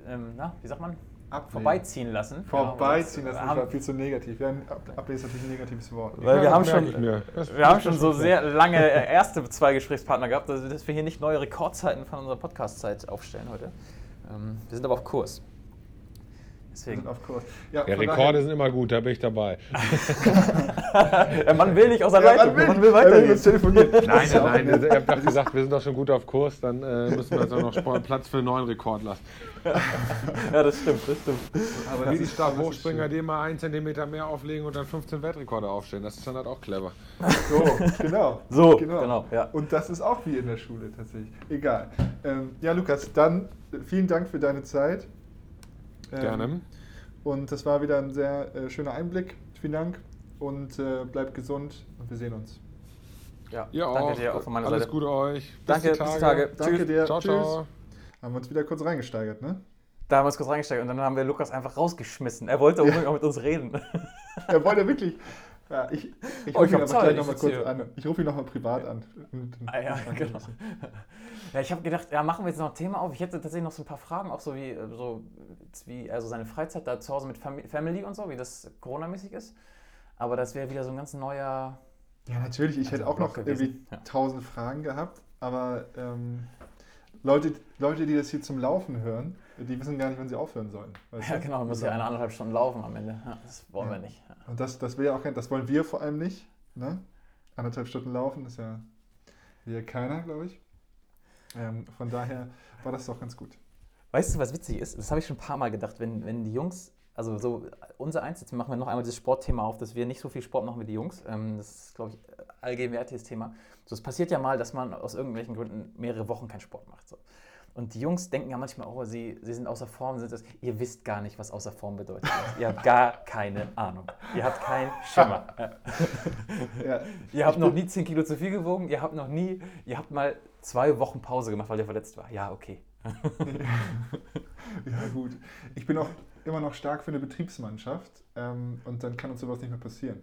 äh, äh, na, wie sagt man? Ab vorbeiziehen lassen. Vorbeiziehen, das war viel zu negativ. Ja, Ablehnen ist natürlich ein negatives Wort. Weil ja, wir haben schon, wir haben schon so sehr lange erste zwei Gesprächspartner gehabt, dass wir hier nicht neue Rekordzeiten von unserer Podcast-Zeit aufstellen heute. Ähm, wir sind aber auf Kurs. Deswegen. Of course. Ja, ja Rekorde daher. sind immer gut, da bin ich dabei. ja, man will nicht aus der ja, Leitung, man will, man will weitergehen. telefonieren. Nein, nein, nein, ihr habt doch gesagt, wir sind doch schon gut auf Kurs, dann äh, müssen wir jetzt auch noch Platz für einen neuen Rekord lassen. ja, das stimmt, das stimmt. Aber wie die Stabhochspringer, die immer einen Zentimeter mehr auflegen und dann 15 Weltrekorde aufstellen, das ist dann halt auch clever. So, genau. So, genau. genau ja. Und das ist auch wie in der Schule tatsächlich. Egal. Ähm, ja, Lukas, dann vielen Dank für deine Zeit. Ähm, Gerne. Und das war wieder ein sehr äh, schöner Einblick. Vielen Dank und äh, bleibt gesund und wir sehen uns. Ja, Ihr danke auch. dir auch von meiner Alles Seite. Gute euch. Bis danke, Tage. bis Tage. Danke Tschüss. dir. Ciao, Tschüss. ciao. Haben wir uns wieder kurz reingesteigert, ne? Da haben wir uns kurz reingesteigert und dann haben wir Lukas einfach rausgeschmissen. Er wollte unbedingt auch mit uns reden. er wollte wirklich. Ja, ich ich oh, rufe ihn aber gleich nochmal kurz an. Ich rufe ihn nochmal privat an. Ah, ja, genau. Ja, ich habe gedacht, ja, machen wir jetzt noch ein Thema auf. Ich hätte tatsächlich noch so ein paar Fragen, auch so wie, äh, so, wie also seine Freizeit da zu Hause mit Family und so, wie das Corona-mäßig ist. Aber das wäre wieder so ein ganz neuer. Ja, natürlich. Ich also hätte auch noch gewesen. irgendwie tausend ja. Fragen gehabt, aber ähm, Leute, Leute, die das hier zum Laufen hören, die wissen gar nicht, wann sie aufhören sollen. Ja, du? genau, man muss ja eine anderthalb Stunden laufen am Ende. Ja, das wollen wir nicht. Ja. Und das, das will ja auch kein, das wollen wir vor allem nicht. Ne? Anderthalb Stunden laufen ist ja hier keiner, glaube ich. Ähm, von daher war das doch ganz gut. Weißt du, was witzig ist? Das habe ich schon ein paar Mal gedacht, wenn, wenn die Jungs, also so unser Eins, jetzt machen wir noch einmal dieses Sportthema auf, dass wir nicht so viel Sport machen wie die Jungs. Ähm, das ist, glaube ich, allgegenwärtiges Thema. So, es passiert ja mal, dass man aus irgendwelchen Gründen mehrere Wochen keinen Sport macht. So. Und die Jungs denken ja manchmal, oh, sie, sie sind außer Form, sind das. Ihr wisst gar nicht, was außer Form bedeutet. ihr habt gar keine Ahnung. Ihr habt keinen Schimmer. Ja. Ihr habt noch nie 10 Kilo zu viel gewogen, ihr habt noch nie, ihr habt mal zwei Wochen Pause gemacht, weil ihr verletzt war. Ja, okay. ja, gut. Ich bin auch immer noch stark für eine Betriebsmannschaft ähm, und dann kann uns sowas nicht mehr passieren.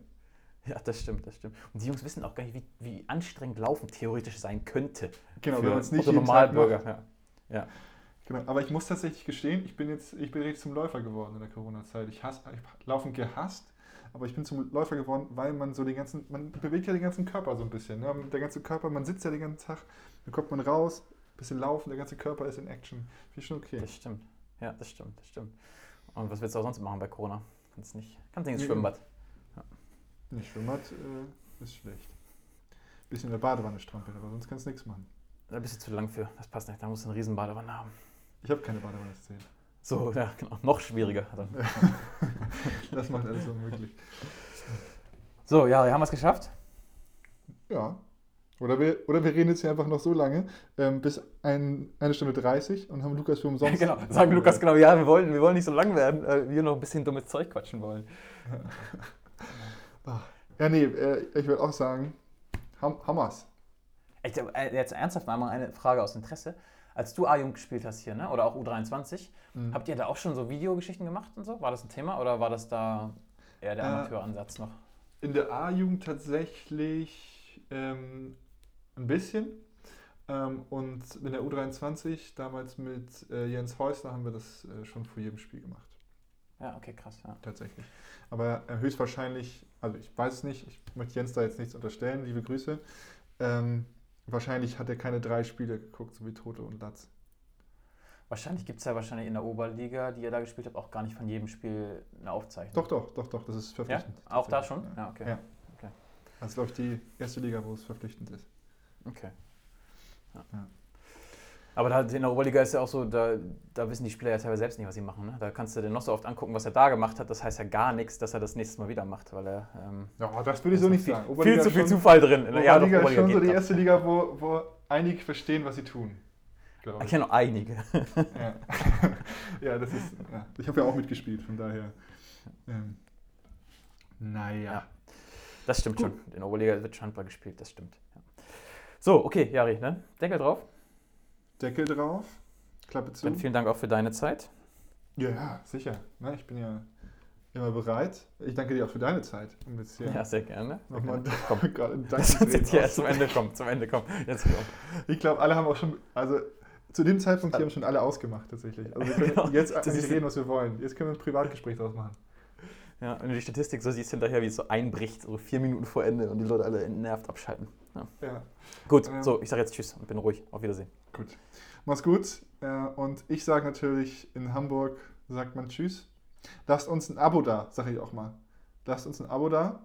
Ja, das stimmt, das stimmt. Und die Jungs wissen auch gar nicht, wie, wie anstrengend Laufen theoretisch sein könnte. Genau, für wenn man es nicht jeden Tag Normalbürger. macht. Ja. Ja. Genau. Aber ich muss tatsächlich gestehen, ich bin jetzt, ich bin richtig zum Läufer geworden in der Corona-Zeit. Ich habe Laufen gehasst, aber ich bin zum Läufer geworden, weil man so den ganzen, man bewegt ja den ganzen Körper so ein bisschen. Ne? Der ganze Körper, man sitzt ja den ganzen Tag, dann kommt man raus, bisschen laufen, der ganze Körper ist in Action. Finde ich schon okay. Das stimmt. Ja, das stimmt, das stimmt. Und was willst du auch sonst machen bei Corona? Kannst nicht, kannst nicht ins. Schwimmbad. Nicht Schwimmbad äh, ist schlecht. Bisschen in der Badewanne strampeln, aber sonst kannst du nichts machen. Da bist du zu lang für. Das passt nicht. Da musst du eine riesen Badewanne haben. Ich habe keine Badewanne zählt. So, ja, genau. Noch schwieriger. Dann. Das macht alles unmöglich. So, ja, haben wir es geschafft? Ja. Oder wir, oder wir reden jetzt hier einfach noch so lange, ähm, bis ein, eine Stunde 30 und haben Lukas für umsonst. genau. Sagen Lukas genau, ja, wir wollen, wir wollen nicht so lang werden, äh, wir noch ein bisschen dummes Zeug quatschen wollen. Ja, nee, äh, ich würde auch sagen, Ham Hammers. Echt, äh, jetzt ernsthaft mal eine Frage aus Interesse. Als du A-Jugend gespielt hast hier, ne? oder auch U23, Mhm. habt ihr da auch schon so Videogeschichten gemacht und so? War das ein Thema oder war das da eher der Äh, Amateuransatz noch? In der A-Jugend tatsächlich ähm, ein bisschen. Ähm, und in der U23, damals mit äh, Jens Häusler, haben wir das äh, schon vor jedem Spiel gemacht. Ja, okay, krass. Ja. Tatsächlich. Aber äh, höchstwahrscheinlich, also ich weiß es nicht, ich möchte Jens da jetzt nichts unterstellen, liebe Grüße. Ähm, wahrscheinlich hat er keine drei Spiele geguckt, so wie Tote und Latz. Wahrscheinlich gibt es ja wahrscheinlich in der Oberliga, die ihr da gespielt habt, auch gar nicht von jedem Spiel eine Aufzeichnung. Doch, doch, doch, doch, das ist Ja? verpflichtend. Auch da schon? Ja, okay. Ja. Okay. Das ist, glaube ich, die erste Liga, wo es verpflichtend ist. okay. Ja. Aber da, in der Oberliga ist ja auch so, da, da wissen die Spieler ja teilweise selbst nicht, was sie machen. Ne? Da kannst du dir noch so oft angucken, was er da gemacht hat. Das heißt ja gar nichts, dass er das nächstes Mal wieder macht, weil er. Ähm, Ja, das würde ich so nicht viel, sagen. viel zu viel schon, Zufall drin. Ja, doch, Oberliga ist schon so die erste Liga, wo, wo einige verstehen, was sie tun. Ich ich. kenne noch einige. Ja. ja, das ist. Ja. Ich habe ja auch mitgespielt, von daher. Ähm, naja. Ja. Das stimmt schon. In der Oberliga wird Handball gespielt, das stimmt. So, okay, Jari, ne? Deckel drauf. Deckel drauf, Klappe zu. Dann vielen Dank auch für deine Zeit. Ja, ja, sicher. Ne, ich bin ja immer bereit. Ich danke dir auch für deine Zeit. Um jetzt hier Ja, sehr gerne. Nochmal gerne. Komm. Lass uns jetzt hier zum Ende kommen. Zum Ende kommen. Jetzt komm. Ich glaube, alle haben auch schon, also zu dem Zeitpunkt hier haben schon alle ausgemacht tatsächlich. Also wir können Genau. jetzt eigentlich reden, was wir wollen. Jetzt können wir ein Privatgespräch draus machen. Ja, wenn du die Statistik so siehst hinterher, wie es so einbricht, so vier Minuten vor Ende und die Leute alle entnervt abschalten. Ja. Ja, Gut, Ähm. so, ich sage jetzt Tschüss und bin ruhig. Auf Wiedersehen. gut. Mach's gut. Äh, Und ich sage natürlich, in Hamburg sagt man Tschüss. Lasst uns ein Abo da, sage ich auch mal. Lasst uns ein Abo da.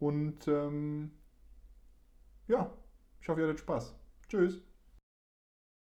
Und ähm, ja, ich hoffe, ihr hattet Spaß. Tschüss.